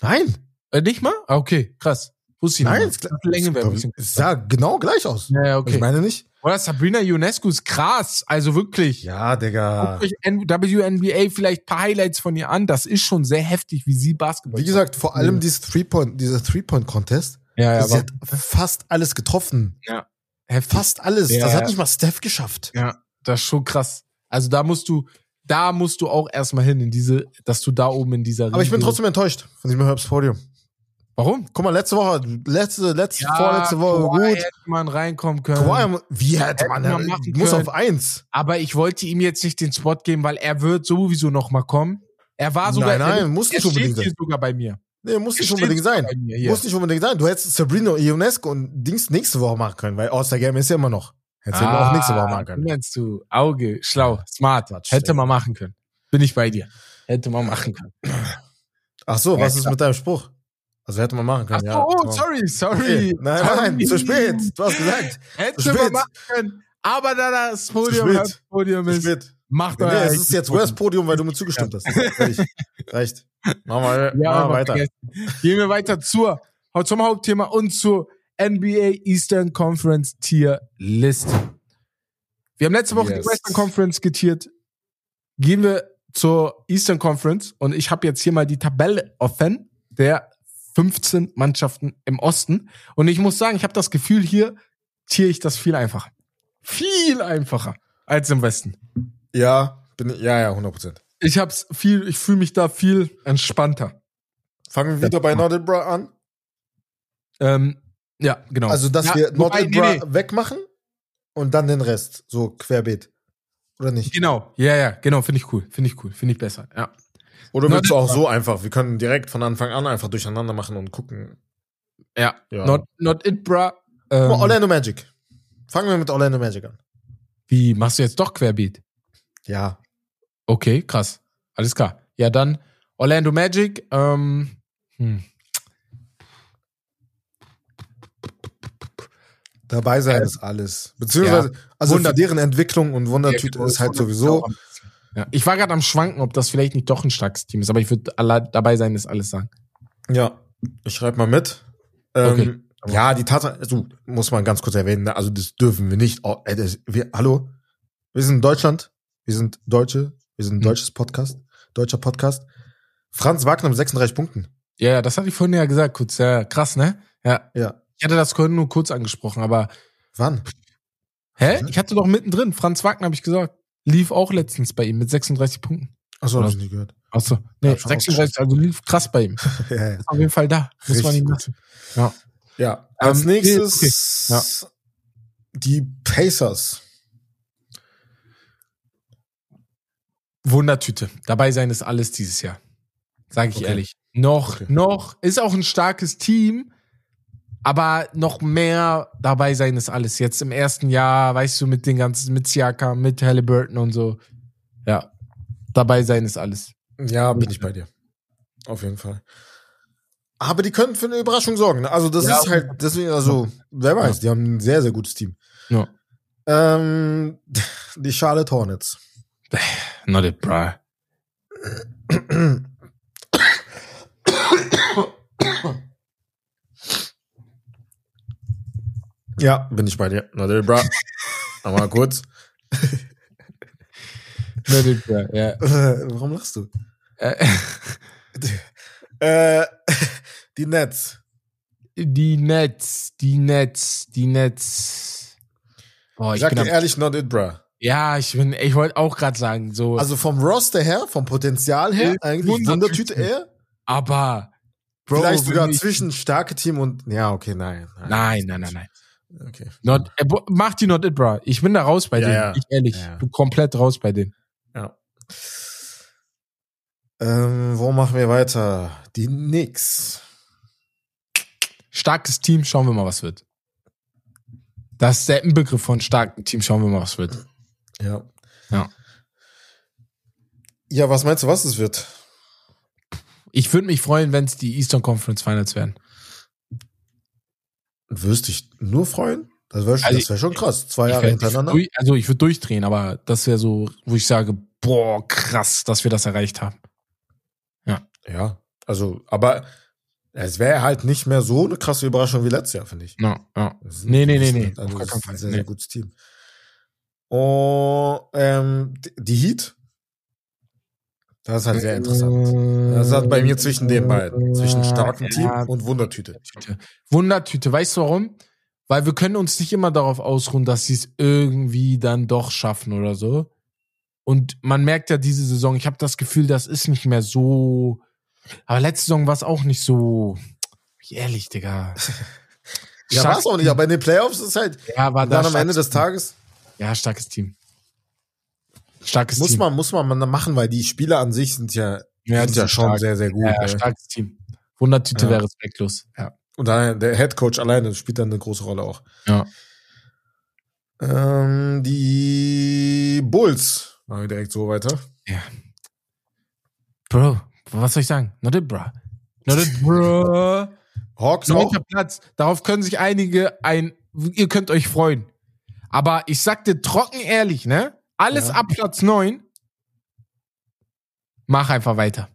Nein, Äh, nicht mal? Ah, Okay, krass. Wusste ich nein, nicht. Die Länge wäre ein bisschen es sah genau gleich aus. Ja, ja, okay. Ich meine nicht? Oder Sabrina Ionescu ist krass. Also wirklich. Ja, Digga. Guckt euch WNBA vielleicht ein paar Highlights von ihr an. Das ist schon sehr heftig, wie sie Basketball Wie gesagt, vor allem dieses Three-Point, dieser Three-Point-Contest, Ja, ja, sie hat fast alles getroffen. heftig. Fast alles. Ja, das ja. hat nicht mal Steph geschafft. Ja, das ist schon krass. Also da musst du, da musst du auch erstmal hin in diese, dass du da oben in dieser Aber ich bin Riege- trotzdem enttäuscht von diesem Herbst Podium. Warum? Guck mal, letzte Woche, letzte, letzte, vorletzte Woche Kawhi gut. hätte man reinkommen können. Kawhi, wie hätte man, Hätte man er machen muss können. auf eins. Aber ich wollte ihm jetzt nicht den Spot geben, weil er wird sowieso noch mal kommen. Er war sogar, Nein, nein, er, muss nicht steht unbedingt hier sein. sogar bei mir. Nee, muss nicht unbedingt sein. Muss nicht unbedingt sein. Du hättest Sabrina Ionesco und Dings nächste Woche machen können, weil All-Star Game ist ja immer noch. Hättest du Ah, auch nächste Woche machen können. Nennst du Auge, schlau, smart. Quatsch, Hätte man machen können. Bin ich bei dir. Hätte man machen können. Ach so, Ja, was ist mit deinem Spruch? Also hätte man machen Ach können, so, ja. oh, sorry, sorry. Okay. Nein, nein, Sorry. zu spät. Du hast gesagt. Hätte Zu man machen können. Aber da das Podium, das Podium Zu ist, spät. macht Nee, euer es ist jetzt West Podium, weil du mir zugestimmt hast. Reicht. Machen wir, Ja, machen wir weiter. Gehen wir weiter zur, zum Hauptthema und zur NBA Eastern Conference Tier List. Wir haben letzte Woche Yes. die Western Conference getiert. Gehen wir zur Eastern Conference und ich habe jetzt hier mal die Tabelle offen der 15 Mannschaften im Osten und ich muss sagen, ich habe das Gefühl, hier tiere ich das viel einfacher. Viel einfacher als im Westen. Ja, bin ich, ja, ja, 100 Prozent. Ich hab's viel, ich fühle mich da viel entspannter. Fangen wir wieder bei Nordinbra an. Ähm, ja, genau. Also, dass ja, wir wobei, Nordinbra nee, nee. wegmachen und dann den Rest, so querbeet. Oder nicht? Genau, ja, ja, genau, finde ich cool, finde ich cool, finde ich besser, ja. Oder willst du auch so einfach? Wir können direkt von Anfang an einfach durcheinander machen und gucken. Ja, Ja. not, not it, bra. Ähm, Orlando Magic. Fangen wir mit Orlando Magic an. wie, machst du jetzt doch Querbeat? Ja. Okay, krass, alles klar. Ja, dann Orlando Magic, ähm, hm. Dabei sein Äh, ist alles. Beziehungsweise, also Wunder- deren Entwicklung und Ja, Wundertüte genau, ist halt sowieso. bisschen. Ja, ich war gerade am Schwanken, ob das vielleicht nicht doch ein starkes Team ist, aber ich würde dabei sein, ist alles sagen. Ja, ich schreibe mal mit. Ähm, Okay. Ja, die Tatsache, also muss man ganz kurz erwähnen, ne? also das dürfen wir nicht. Oh, ey, das, wir, hallo, wir sind in Deutschland, wir sind Deutsche, wir sind ein Mhm. deutsches Podcast, deutscher Podcast. Franz Wagner mit 36 Punkten. Ja, ja, das hatte ich vorhin ja gesagt, kurz, ja, krass, ne? Ja, Ja. ich hatte das vorhin nur kurz angesprochen, aber Wann? Hä? Ich hatte doch mittendrin, Franz Wagner habe ich gesagt. Lief auch letztens bei ihm mit 36 Punkten. Achso, hab ich nicht gehört. Achso, nee, Ja, schon 36, also lief krass bei ihm. ja, ja. Ist auf jeden Fall da. Muss man Richtig ihm gut. lassen. Ja. ja. Als Ähm, nächstes okay. die Pacers. Wundertüte. Dabei sein ist alles dieses Jahr. Sage ich Okay. ehrlich. Noch, Okay. noch, ist auch ein starkes Team, aber noch mehr dabei sein ist alles. Jetzt im ersten Jahr, weißt du, mit den ganzen, mit Siaka, mit Halliburton und so. Ja. Dabei sein ist alles. Ja, bin ich bei dir. Auf jeden Fall. Aber die können für eine Überraschung sorgen. Ne? Also das ja. ist halt, deswegen, also, wer weiß, die haben ein sehr, sehr gutes Team. Ja. Ähm, die Charlotte Hornets. Not it, bro. Ja, bin ich bei dir. Not it, bro. Aber kurz. Not it, bro, ja. Warum lachst du? Äh, äh, die Nets. Die Nets, die Nets, die Nets. Boah, ich Sag dir ehrlich, not it, bro. Ja, ich bin, ich wollte auch gerade sagen, so. Also vom Roster her, vom Potenzial her, eigentlich Wundertüte eher. Aber, Bro, vielleicht sogar zwischen starke Team und, ja, okay, nein. Nein, nein, nein, nein. nein. Okay. Not, äh, mach die not it, bro. Ich bin da raus bei ja, denen. Ja. Ich ehrlich. Ja. Du komplett raus bei denen. Ja. Ähm, wo machen wir weiter? Die Knicks. Starkes Team, schauen wir mal, was wird. Das ist der Inbegriff von starkem Team, schauen wir mal, was wird. Ja. Ja. Ja, was meinst du, was es wird? Ich würde mich freuen, wenn es die Eastern Conference Finals wären. Wirst dich nur freuen? Das wäre also wär schon krass. Zwei Jahre hintereinander. Durch, also ich würde durchdrehen, aber das wäre so, wo ich sage, boah, krass, dass wir das erreicht haben. Ja. Ja. Also, aber es wäre halt nicht mehr so eine krasse Überraschung wie letztes Jahr, finde ich. No, ja. Nee, nee, nee, nee. Also, das ist ein sehr, sehr gutes Team. Und ähm, die Heat, das ist halt sehr interessant. Das ist halt bei mir zwischen den beiden. Zwischen starkem Team und Wundertüte. Wundertüte. Weißt du warum? Weil wir können uns nicht immer darauf ausruhen, dass sie es irgendwie dann doch schaffen oder so. Und man merkt ja diese Saison, ich habe das Gefühl, das ist nicht mehr so. Aber letzte Saison war es auch nicht so. Ehrlich, Digga. ja, war es auch nicht, aber in den Playoffs ist halt. Ja, war dann am Ende des Tages. Ja, starkes Team. Starkes muss Team. Man, muss man machen, weil die Spieler an sich sind ja, ja, sind ja schon stark. sehr, sehr gut. Ja, ja starkes Team. Wundertüte ja. wäre respektlos. Ja. Und dann der Head Coach alleine spielt dann eine große Rolle auch. Ja. Ähm, die Bulls. Machen wir direkt so weiter. Ja. Bro, was soll ich sagen? Not it, bro. Not it, bro. Hawks auch. Platz. Darauf können sich einige ein, ihr könnt euch freuen. Aber ich sag dir trocken ehrlich, ne? Alles ja. ab Platz 9. Mach einfach weiter.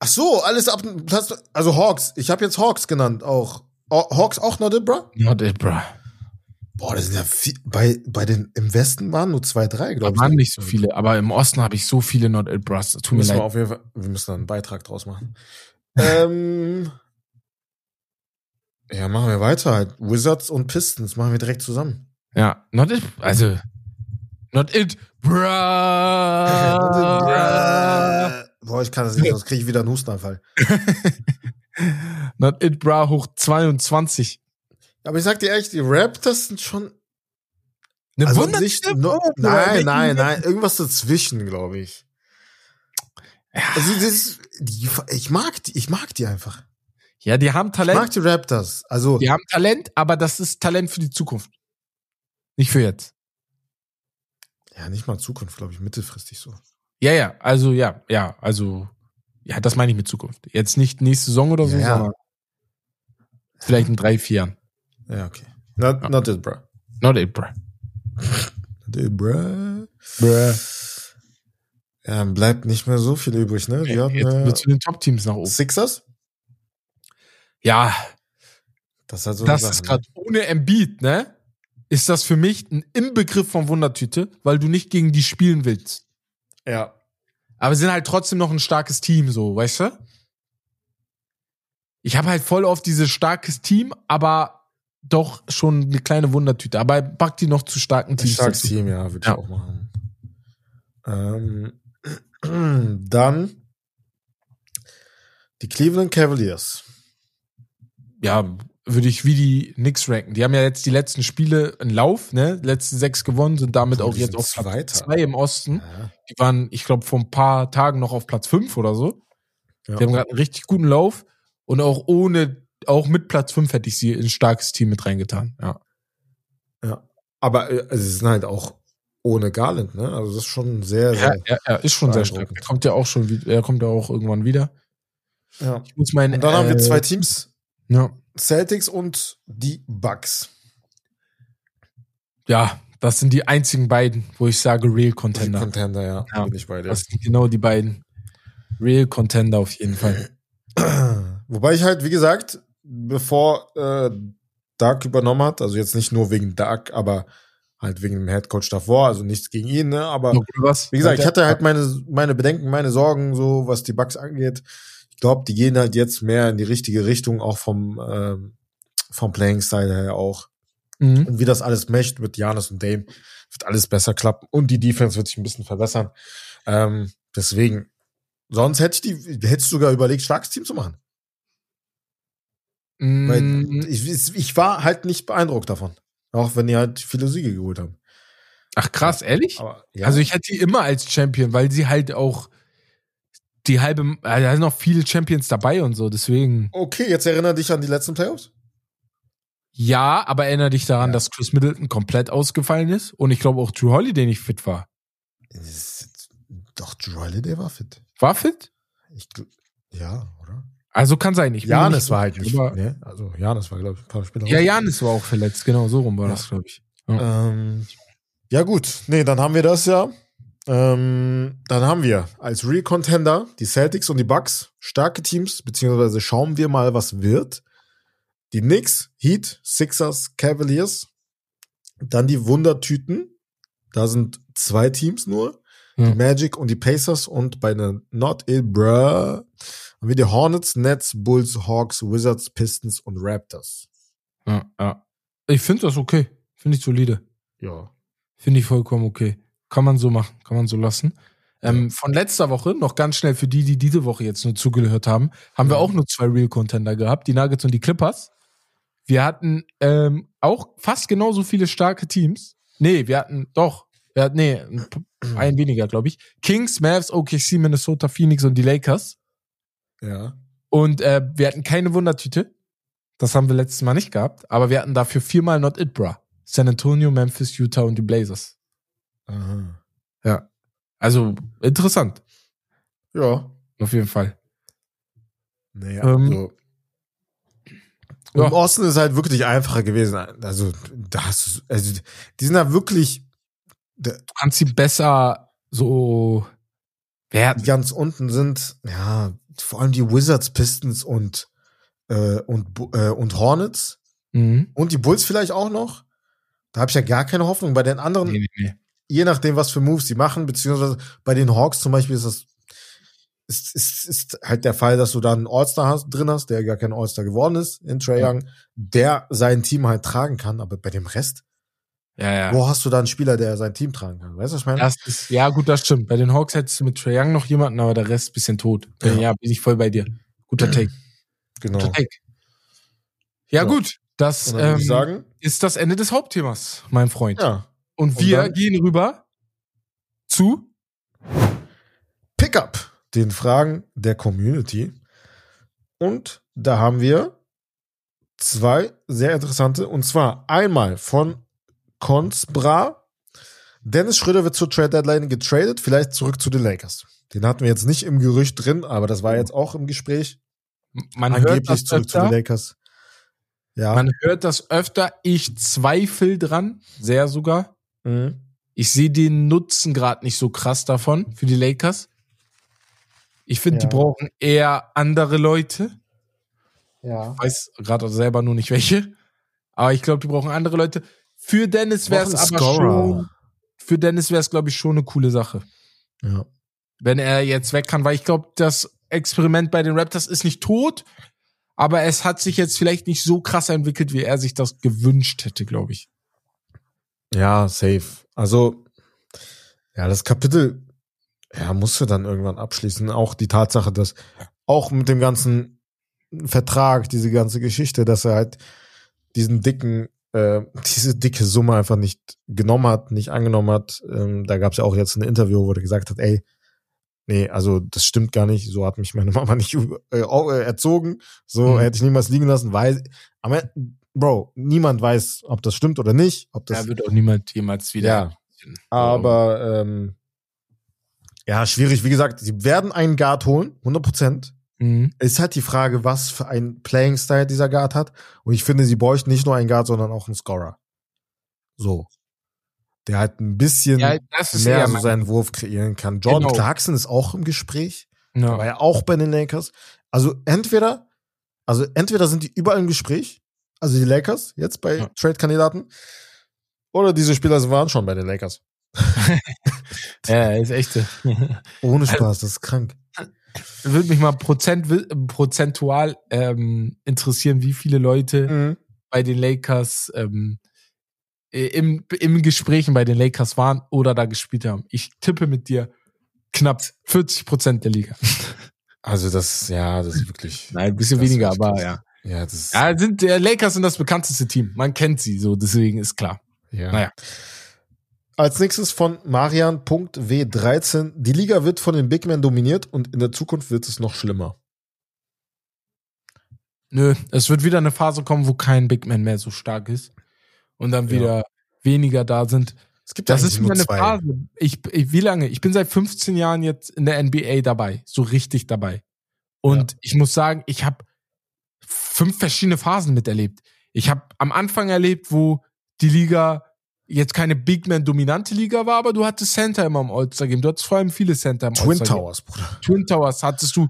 Ach so, alles ab Platz, also Hawks. Ich habe jetzt Hawks genannt auch. Hawks auch not it, bro? Not it, bro. Boah, das sind ja viel, bei, bei den, im Westen waren nur zwei, drei, glaube ich. waren nicht so viele, aber im Osten habe ich so viele Not It Bros. Tut mir leid. Wir, auf jeden Fall, wir müssen da einen Beitrag draus machen. ähm, ja, machen wir weiter halt. Wizards und Pistons machen wir direkt zusammen. Ja, Not It, also, Not It, bruh. Boah, ich kann das nicht, sonst kriege ich wieder einen Hustenanfall. Not It, bruh, hoch 22. Aber ich sag dir ehrlich, die Raptors sind schon. Eine also nicht, no, Nein, nein, nein. Irgendwas dazwischen, glaube ich. Ja. Also das, die, ich mag die, ich mag die einfach. Ja, die haben Talent. Ich mag die Raptors. Also. Die haben Talent, aber das ist Talent für die Zukunft. Nicht für jetzt. Ja, nicht mal Zukunft, glaube ich, mittelfristig so. Ja, ja, also ja, ja, also ja, das meine ich mit Zukunft. Jetzt nicht nächste Saison oder so, ja, sondern vielleicht in drei, vier Jahren. Ja, okay. Not, ja. not it, bro. Not it, bro. not it, bro. Bro. Ja, bleibt nicht mehr so viel übrig, ne? Die okay, hatten, äh, zu den Top-Teams nach oben. Sixers? Ja. Das, hat so das Sache, ist gerade ne? ohne Embiid, ne? Ist das für mich ein Inbegriff von Wundertüte, weil du nicht gegen die spielen willst. Ja. Aber sind halt trotzdem noch ein starkes Team, so, weißt du? Ich habe halt voll auf dieses starkes Team, aber doch schon eine kleine Wundertüte. Aber pack die noch zu starken Teams. Starkes Team, ja, würde ich auch machen. Ähm, dann die Cleveland Cavaliers. Ja, würde ich wie die Knicks ranken. Die haben ja jetzt die letzten Spiele in Lauf, ne? Letzten sechs gewonnen, sind damit auch jetzt auf Platz zwei im Osten. Ja. Die waren, ich glaube, vor ein paar Tagen noch auf Platz fünf oder so. Ja. Die haben gerade einen richtig guten Lauf und auch ohne auch mit Platz 5 hätte ich sie in ein starkes Team mit reingetan, ja. Ja. Aber äh, also, sie sind halt auch ohne Garland, ne? Also das ist schon sehr, sehr. Ja, ja, er ist schon sehr stark. Er kommt ja auch schon, wieder, er kommt ja auch irgendwann wieder. Ja. Ich muss meinen, Und dann haben wir äh, zwei Teams, Ja, Celtics und die Bucks. ja, das sind die einzigen beiden, wo ich sage Real Contender. Contender, ja, Ja. bin ich bei dir. Das sind genau die beiden. Real Contender auf jeden Fall. Wobei ich halt, wie gesagt, bevor äh, Dark übernommen hat, also jetzt nicht nur wegen Dark, aber halt wegen dem Headcoach davor, also nichts gegen ihn, ne? Aber wie gesagt, ich hatte halt meine, meine Bedenken, meine Sorgen, so was die Bugs angeht. Ich glaube, die gehen halt jetzt mehr in die richtige Richtung, auch vom, ähm, vom Playing-Style her auch. Mhm. Und wie das alles mescht mit Janis und Dame, wird alles besser klappen. Und die Defense wird sich ein bisschen verbessern. Ähm, deswegen, sonst hätte ich die, hättest du sogar überlegt, starkes Team zu machen. Weil Mhm. ich, ich war halt nicht beeindruckt davon. Auch wenn die halt viele Siege geholt haben. Ach krass, ehrlich? Aber ja, Also ich hätte die immer als Champion, weil sie halt auch die halbe, äh, da sind noch viele Champions dabei und so, deswegen. okay, jetzt erinnere dich an die letzten Playoffs. Ja, aber erinnere dich daran, Ja. dass Chris Middleton komplett ausgefallen ist und ich glaube auch Drew Holiday nicht fit war. Doch, Drew Holiday war fit. War fit? Ich, ja, oder? Also kann sein. Ich Janis nicht war halt nicht. aber- Ne? Also Janis war, glaube ich, ein paar Spiele Ja. Janis war auch verletzt, genau, so rum war Ja. das, glaube ich. Ähm, ja, gut. Nee, dann haben wir das ja. Ähm, dann haben wir als Real Contender die Celtics und die Bucks. Starke Teams, beziehungsweise schauen wir mal, was wird. Die Knicks, Heat, Sixers, Cavaliers. Dann die Wundertüten. Da sind zwei Teams nur. Ja. Die Magic und die Pacers. Und bei den Not Ill Bruh haben wir die Hornets, Nets, Bulls, Hawks, Wizards, Pistons und Raptors. Ja, ja. Ich finde das okay. Finde ich solide. Ja. Finde ich vollkommen okay. Kann man so machen, kann man so lassen. Ähm, von letzter Woche, noch ganz schnell für die, die diese Woche jetzt nur zugehört haben, haben wir Ja. auch nur zwei Real Contender gehabt, die Nuggets und die Clippers. Wir hatten ähm, auch fast genauso viele starke Teams. Nee, wir hatten doch, wir hatten, nee, ein weniger, glaube ich. Kings, Mavs, OKC, Minnesota, Phoenix und die Lakers. Ja. Und äh, wir hatten keine Wundertüte. Das haben wir letztes Mal nicht gehabt. Aber wir hatten dafür viermal Not It Bra. San Antonio, Memphis, Utah und die Blazers. Aha. Ja. Also interessant, Ja. auf jeden Fall. Nee, Ähm, also. ja. Im Osten ist halt wirklich einfacher gewesen. Also, das, also, die sind da wirklich Du kannst sie besser so werten. die ganz unten sind, ja, vor allem die Wizards, Pistons und, äh, und, äh, und Hornets Mhm. und die Bulls vielleicht auch noch. Da habe ich ja gar keine Hoffnung. Bei den anderen, Nee, nee, nee. Je nachdem, was für Moves sie machen, beziehungsweise bei den Hawks zum Beispiel ist das ist, ist, ist halt der Fall, dass du da einen All-Star hast, drin hast, der gar kein All-Star geworden ist in Trae Ja. Young, der sein Team halt tragen kann, aber bei dem Rest, Ja, ja. wo hast du da einen Spieler, der sein Team tragen kann? Weißt du, was ich meine? Das ist, ja, gut, das stimmt. Bei den Hawks hättest du mit Trae Young noch jemanden, aber der Rest bisschen tot. Ja, Ja. bin ich voll bei dir. Guter Take. genau. Guter Take. Ja, Ja. gut. Das ähm, sagen, ist das Ende des Hauptthemas, mein Freund. ja, Und Und wir dann- gehen rüber zu Pickup, den Fragen der Community. Und da haben wir zwei sehr interessante, und zwar einmal von Consbra. Dennis Schröder wird zur Trade Deadline getradet, vielleicht zurück zu den Lakers. Den hatten wir jetzt nicht im Gerücht drin, aber das war jetzt auch im Gespräch. man hört Angeblich das zurück zu den öfter. Lakers. Ja. Man hört das öfter. Ich zweifle dran, sehr sogar. Mhm. Ich sehe den Nutzen gerade nicht so krass davon für die Lakers. Ich finde, Ja. die brauchen eher andere Leute. Ja. Ich weiß gerade selber nur nicht welche. Aber ich glaube, die brauchen andere Leute. Für Dennis wäre es aber schon, für Dennis wäre es, glaube ich, schon eine coole Sache. Ja. Wenn er jetzt weg kann, weil ich glaube, das Experiment bei den Raptors ist nicht tot, aber es hat sich jetzt vielleicht nicht so krass entwickelt, wie er sich das gewünscht hätte, glaube ich. Ja, safe. Also, ja, das Kapitel, ja, musst du dann irgendwann abschließen. Auch die Tatsache, dass auch mit dem ganzen Vertrag, diese ganze Geschichte, dass er halt diesen dicken, äh, diese dicke Summe einfach nicht genommen hat, nicht angenommen hat. Ähm, da gab es ja auch jetzt ein Interview, wo er gesagt hat, ey, nee, also das stimmt gar nicht. So hat mich meine Mama nicht äh, äh, erzogen. So Mhm. hätte ich niemals liegen lassen, weil, aber Bro, niemand weiß, ob das stimmt oder nicht. Ob das Da wird auch niemand jemals wieder. ja, Aber ähm, ja, schwierig. Wie gesagt, sie werden einen Guard holen, 100 Prozent. Mhm. Ist halt die Frage, was für ein Playing-Style dieser Guard hat. Und ich finde, sie bräuchten nicht nur einen Guard, sondern auch einen Scorer. So. Der halt ein bisschen Ja, mehr so seinen Wurf kreieren kann. Jordan Genau. Clarkson ist auch im Gespräch. Ja. War ja auch bei den Lakers. Also entweder, also entweder sind die überall im Gespräch, also die Lakers jetzt bei Ja. Trade-Kandidaten, oder diese Spieler waren schon bei den Lakers. ja, ist echt. so. Ohne Spaß, das ist krank. Würde mich mal Prozent, prozentual ähm, interessieren, wie viele Leute Mhm. bei den Lakers ähm, im, im Gesprächen bei den Lakers waren oder da gespielt haben. Ich tippe mit dir knapp 40 Prozent der Liga. Also das, ja, das ist wirklich. Nein, ein bisschen weniger, aber krass. ja. Ja, das ist, Ja, sind, der Lakers sind das bekannteste Team. Man kennt sie so, deswegen ist klar. ja. naja. Als nächstes von Marian.w13. Die Liga wird von den Big Men dominiert und in der Zukunft wird es noch schlimmer. Nö, es wird wieder eine Phase kommen, wo kein Big Man mehr so stark ist und dann Ja. wieder weniger da sind. Es gibt Das ist immer eine zwei. Phase. Ich, ich, wie lange? Ich bin seit 15 Jahren jetzt in der NBA dabei, so richtig dabei. Und ich muss sagen, ich habe fünf verschiedene Phasen miterlebt. Ich habe am Anfang erlebt, wo die Liga jetzt keine Big Man dominante Liga war, aber du hattest Center immer im All-Star Game. Du hattest vor allem viele Center im Twin All-Star Game. Towers, Bruder. Twin Towers hattest du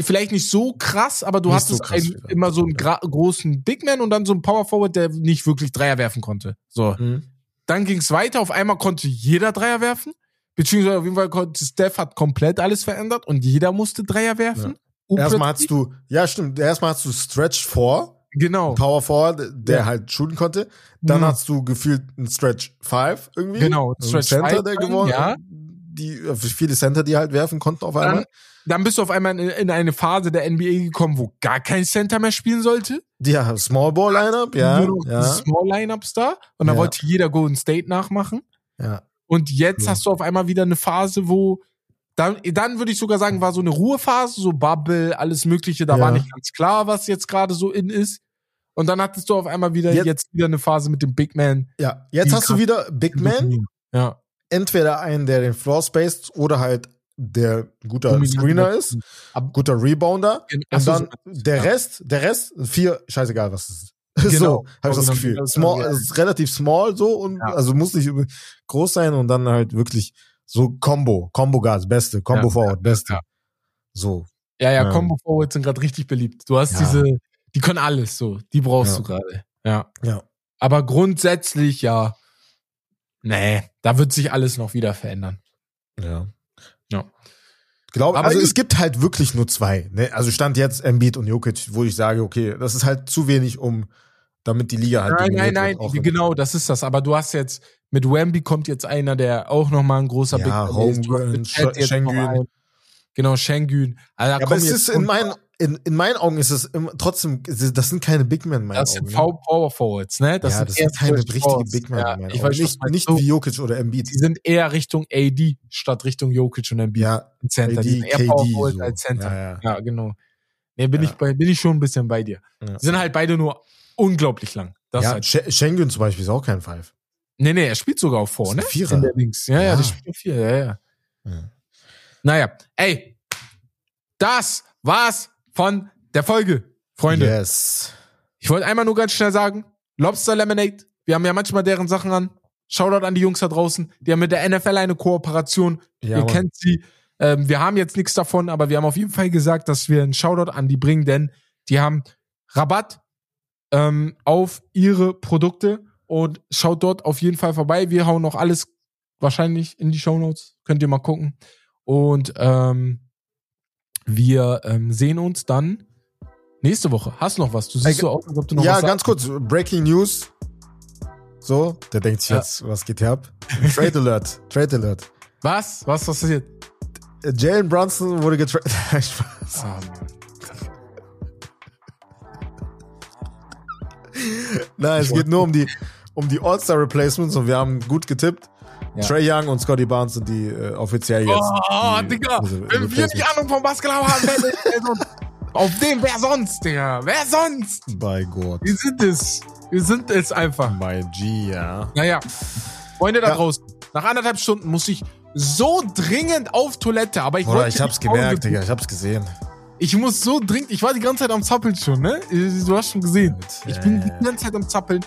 vielleicht nicht so krass, aber du Nicht hattest so krass ein, wieder. immer so einen großen Big Man und dann so einen Power Forward, der nicht wirklich Dreier werfen konnte. So. Mhm. Dann ging es weiter. Auf einmal konnte jeder Dreier werfen. Beziehungsweise auf jeden Fall konnte Steph hat komplett alles verändert und jeder musste Dreier werfen. Und Erstmal hast du, ja stimmt, erstmal hast du Stretch 4, Genau. Power Forward, der Ja. halt shooten konnte. Dann Mhm. hast du gefühlt einen Stretch 5 irgendwie. Genau, Ein Stretch Center, Five der dann, gewonnen ja. Die, äh, viele Center, die halt werfen konnten auf einmal. Dann, dann bist du auf einmal in, in eine Phase der NBA gekommen, wo gar kein Center mehr spielen sollte. Ja, Small Ball Lineup, ja. Ja, die Small Lineups da. Und da Ja. wollte jeder Golden State nachmachen. ja. Und jetzt hast du auf einmal wieder eine Phase, wo dann, dann würde ich sogar sagen, war so eine Ruhephase, so Bubble, alles Mögliche. Da Ja. war nicht ganz klar, was jetzt gerade so in ist. Und dann hattest du auf einmal wieder Jetzt- jetzt, wieder eine Phase mit dem Big Man. ja. Jetzt hast du wieder Big Man, Ja. entweder einen, der den Floor spaced oder halt der guter. Screener ist, guter Rebounder. Und so, dann der. Rest, der Rest, vier, scheißegal, was es ist. Genau. So, habe ich das Gefühl. Small, ist relativ small so und Ja. also muss nicht groß sein und dann halt wirklich so Combo, Combo Guards, beste, Combo Ja, Forward, beste. ja. So. Ja, ja, Ja. Combo Forwards sind gerade richtig beliebt. Du hast Ja. diese, die können alles so. Die brauchst du gerade. Ja. Ja. Aber grundsätzlich, ja. Nee, da wird sich alles noch wieder verändern. Ja. Ja. Glaube, Aber also es gibt halt wirklich nur zwei. Ne? Also stand jetzt Embiid und Jokic, wo ich sage, okay, das ist halt zu wenig, um damit die Liga halt Nein, nein, nein, genau, das ist das. Aber du hast jetzt, mit Wemby kommt jetzt einer, der auch nochmal ein großer Ja, ist. Schengen. noch einen. Genau, Schengen. Also, Ja, aber es ist in meinen, in, in meinen Augen ist es trotzdem, das sind keine Big Men in meinen das sind Augen. ne? Power Forwards, ne? Das ja, das eher sind keine richtigen Forwards. Big Men Ja, in meinen ich Augen. weiß, Nicht, nicht du- wie Jokic oder Embiid. Die sind eher Richtung AD statt Richtung Jokic und Embiid. Ja, im Center. die AD, sind eher Power KD. Forwards So. als Center. Ja, ja. Ja, genau. Nee, bin ich bei, bin ich schon ein bisschen bei dir. Die sind halt beide nur unglaublich lang. Das ja, halt. Sch- Schengen zum Beispiel ist auch kein Five. Nee, nee, er spielt sogar auch vor, Das ist ne? ein Vierer. Links. Ja, ja, Ja. der spielt auf vier, ja, ja. Ja. Naja, ey, das war's von der Folge, Freunde. Yes. Ich wollte einmal nur ganz schnell sagen, Lobster Lemonade, wir haben ja manchmal deren Sachen an. Shoutout an die Jungs da draußen. Die haben mit der NFL eine Kooperation. Ja, Ihr Mann. kennt sie. Ähm, wir haben jetzt nichts davon, aber wir haben auf jeden Fall gesagt, dass wir einen Shoutout an die bringen, denn die haben Rabatt ähm, auf ihre Produkte und schaut dort auf jeden Fall vorbei. Wir hauen noch alles wahrscheinlich in die Shownotes. Könnt ihr mal gucken. Und ähm, wir ähm, sehen uns dann nächste Woche. Hast du noch was? Du siehst Ey, so aus, als ob du noch Ja, was ganz kurz, Breaking News. So, der denkt sich Ja. jetzt, was geht hier ab? Trade Alert, Trade Alert. Was? Was passiert? Äh, Jalen Brunson wurde getradet. Spaß. Ah. Nein, es geht nur um die, um die All-Star Replacements und wir haben gut getippt. Ja. Trey Young und Scotty Barnes sind die äh, offiziell jetzt. Oh, die, Digga, also wenn wir nicht Replacements. Ahnung vom Basketball haben, wer, wer sonst? Auf dem, wer sonst, Digga? Wer sonst? Bei Gott. Wir sind es. Wir sind es einfach. Bei G, ja. Naja, Freunde da Ja. draußen, Nach anderthalb Stunden muss ich so dringend auf Toilette, aber ich Oder wollte ich hab's die gemerkt, Digga, ich hab's gesehen. Ich muss so dringend, ich war die ganze Zeit am Zappeln schon, ne? Du hast schon gesehen. Ich bin die ganze Zeit am Zappeln.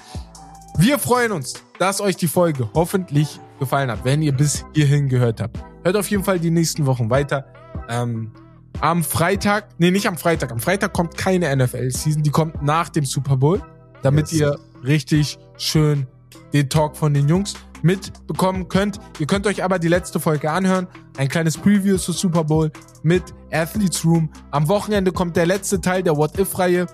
Wir freuen uns, dass euch die Folge hoffentlich gefallen hat, wenn ihr bis hierhin gehört habt. Hört auf jeden Fall die nächsten Wochen weiter. Ähm, am Freitag, nee, nicht am Freitag. Am Freitag kommt keine NFL-Season, die kommt nach dem Super Bowl, damit Yes. ihr richtig schön den Talk von den Jungs mitbekommen könnt. Ihr könnt euch aber die letzte Folge anhören. Ein kleines Preview zu Super Bowl mit Athletes Room. Am Wochenende kommt der letzte Teil der What If-Reihe.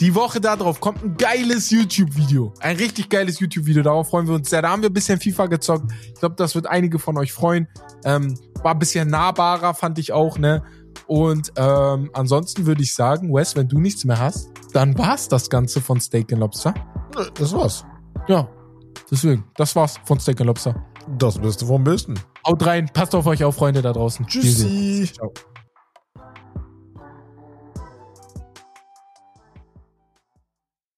Die Woche darauf kommt ein geiles YouTube-Video. Ein richtig geiles YouTube-Video. Darauf freuen wir uns sehr. Da haben wir ein bisschen FIFA gezockt. Ich glaube, das wird einige von euch freuen. Ähm, war ein bisschen nahbarer, fand ich auch, ne? Und ähm, ansonsten würde ich sagen, Wes, wenn du nichts mehr hast, dann war's das Ganze von Steak and Lobster. Das war's. Ja, deswegen, das war's von Steak Lobster. Das Beste vom Besten. Haut rein, passt auf euch auf, Freunde da draußen. Tschüssi. Ciao.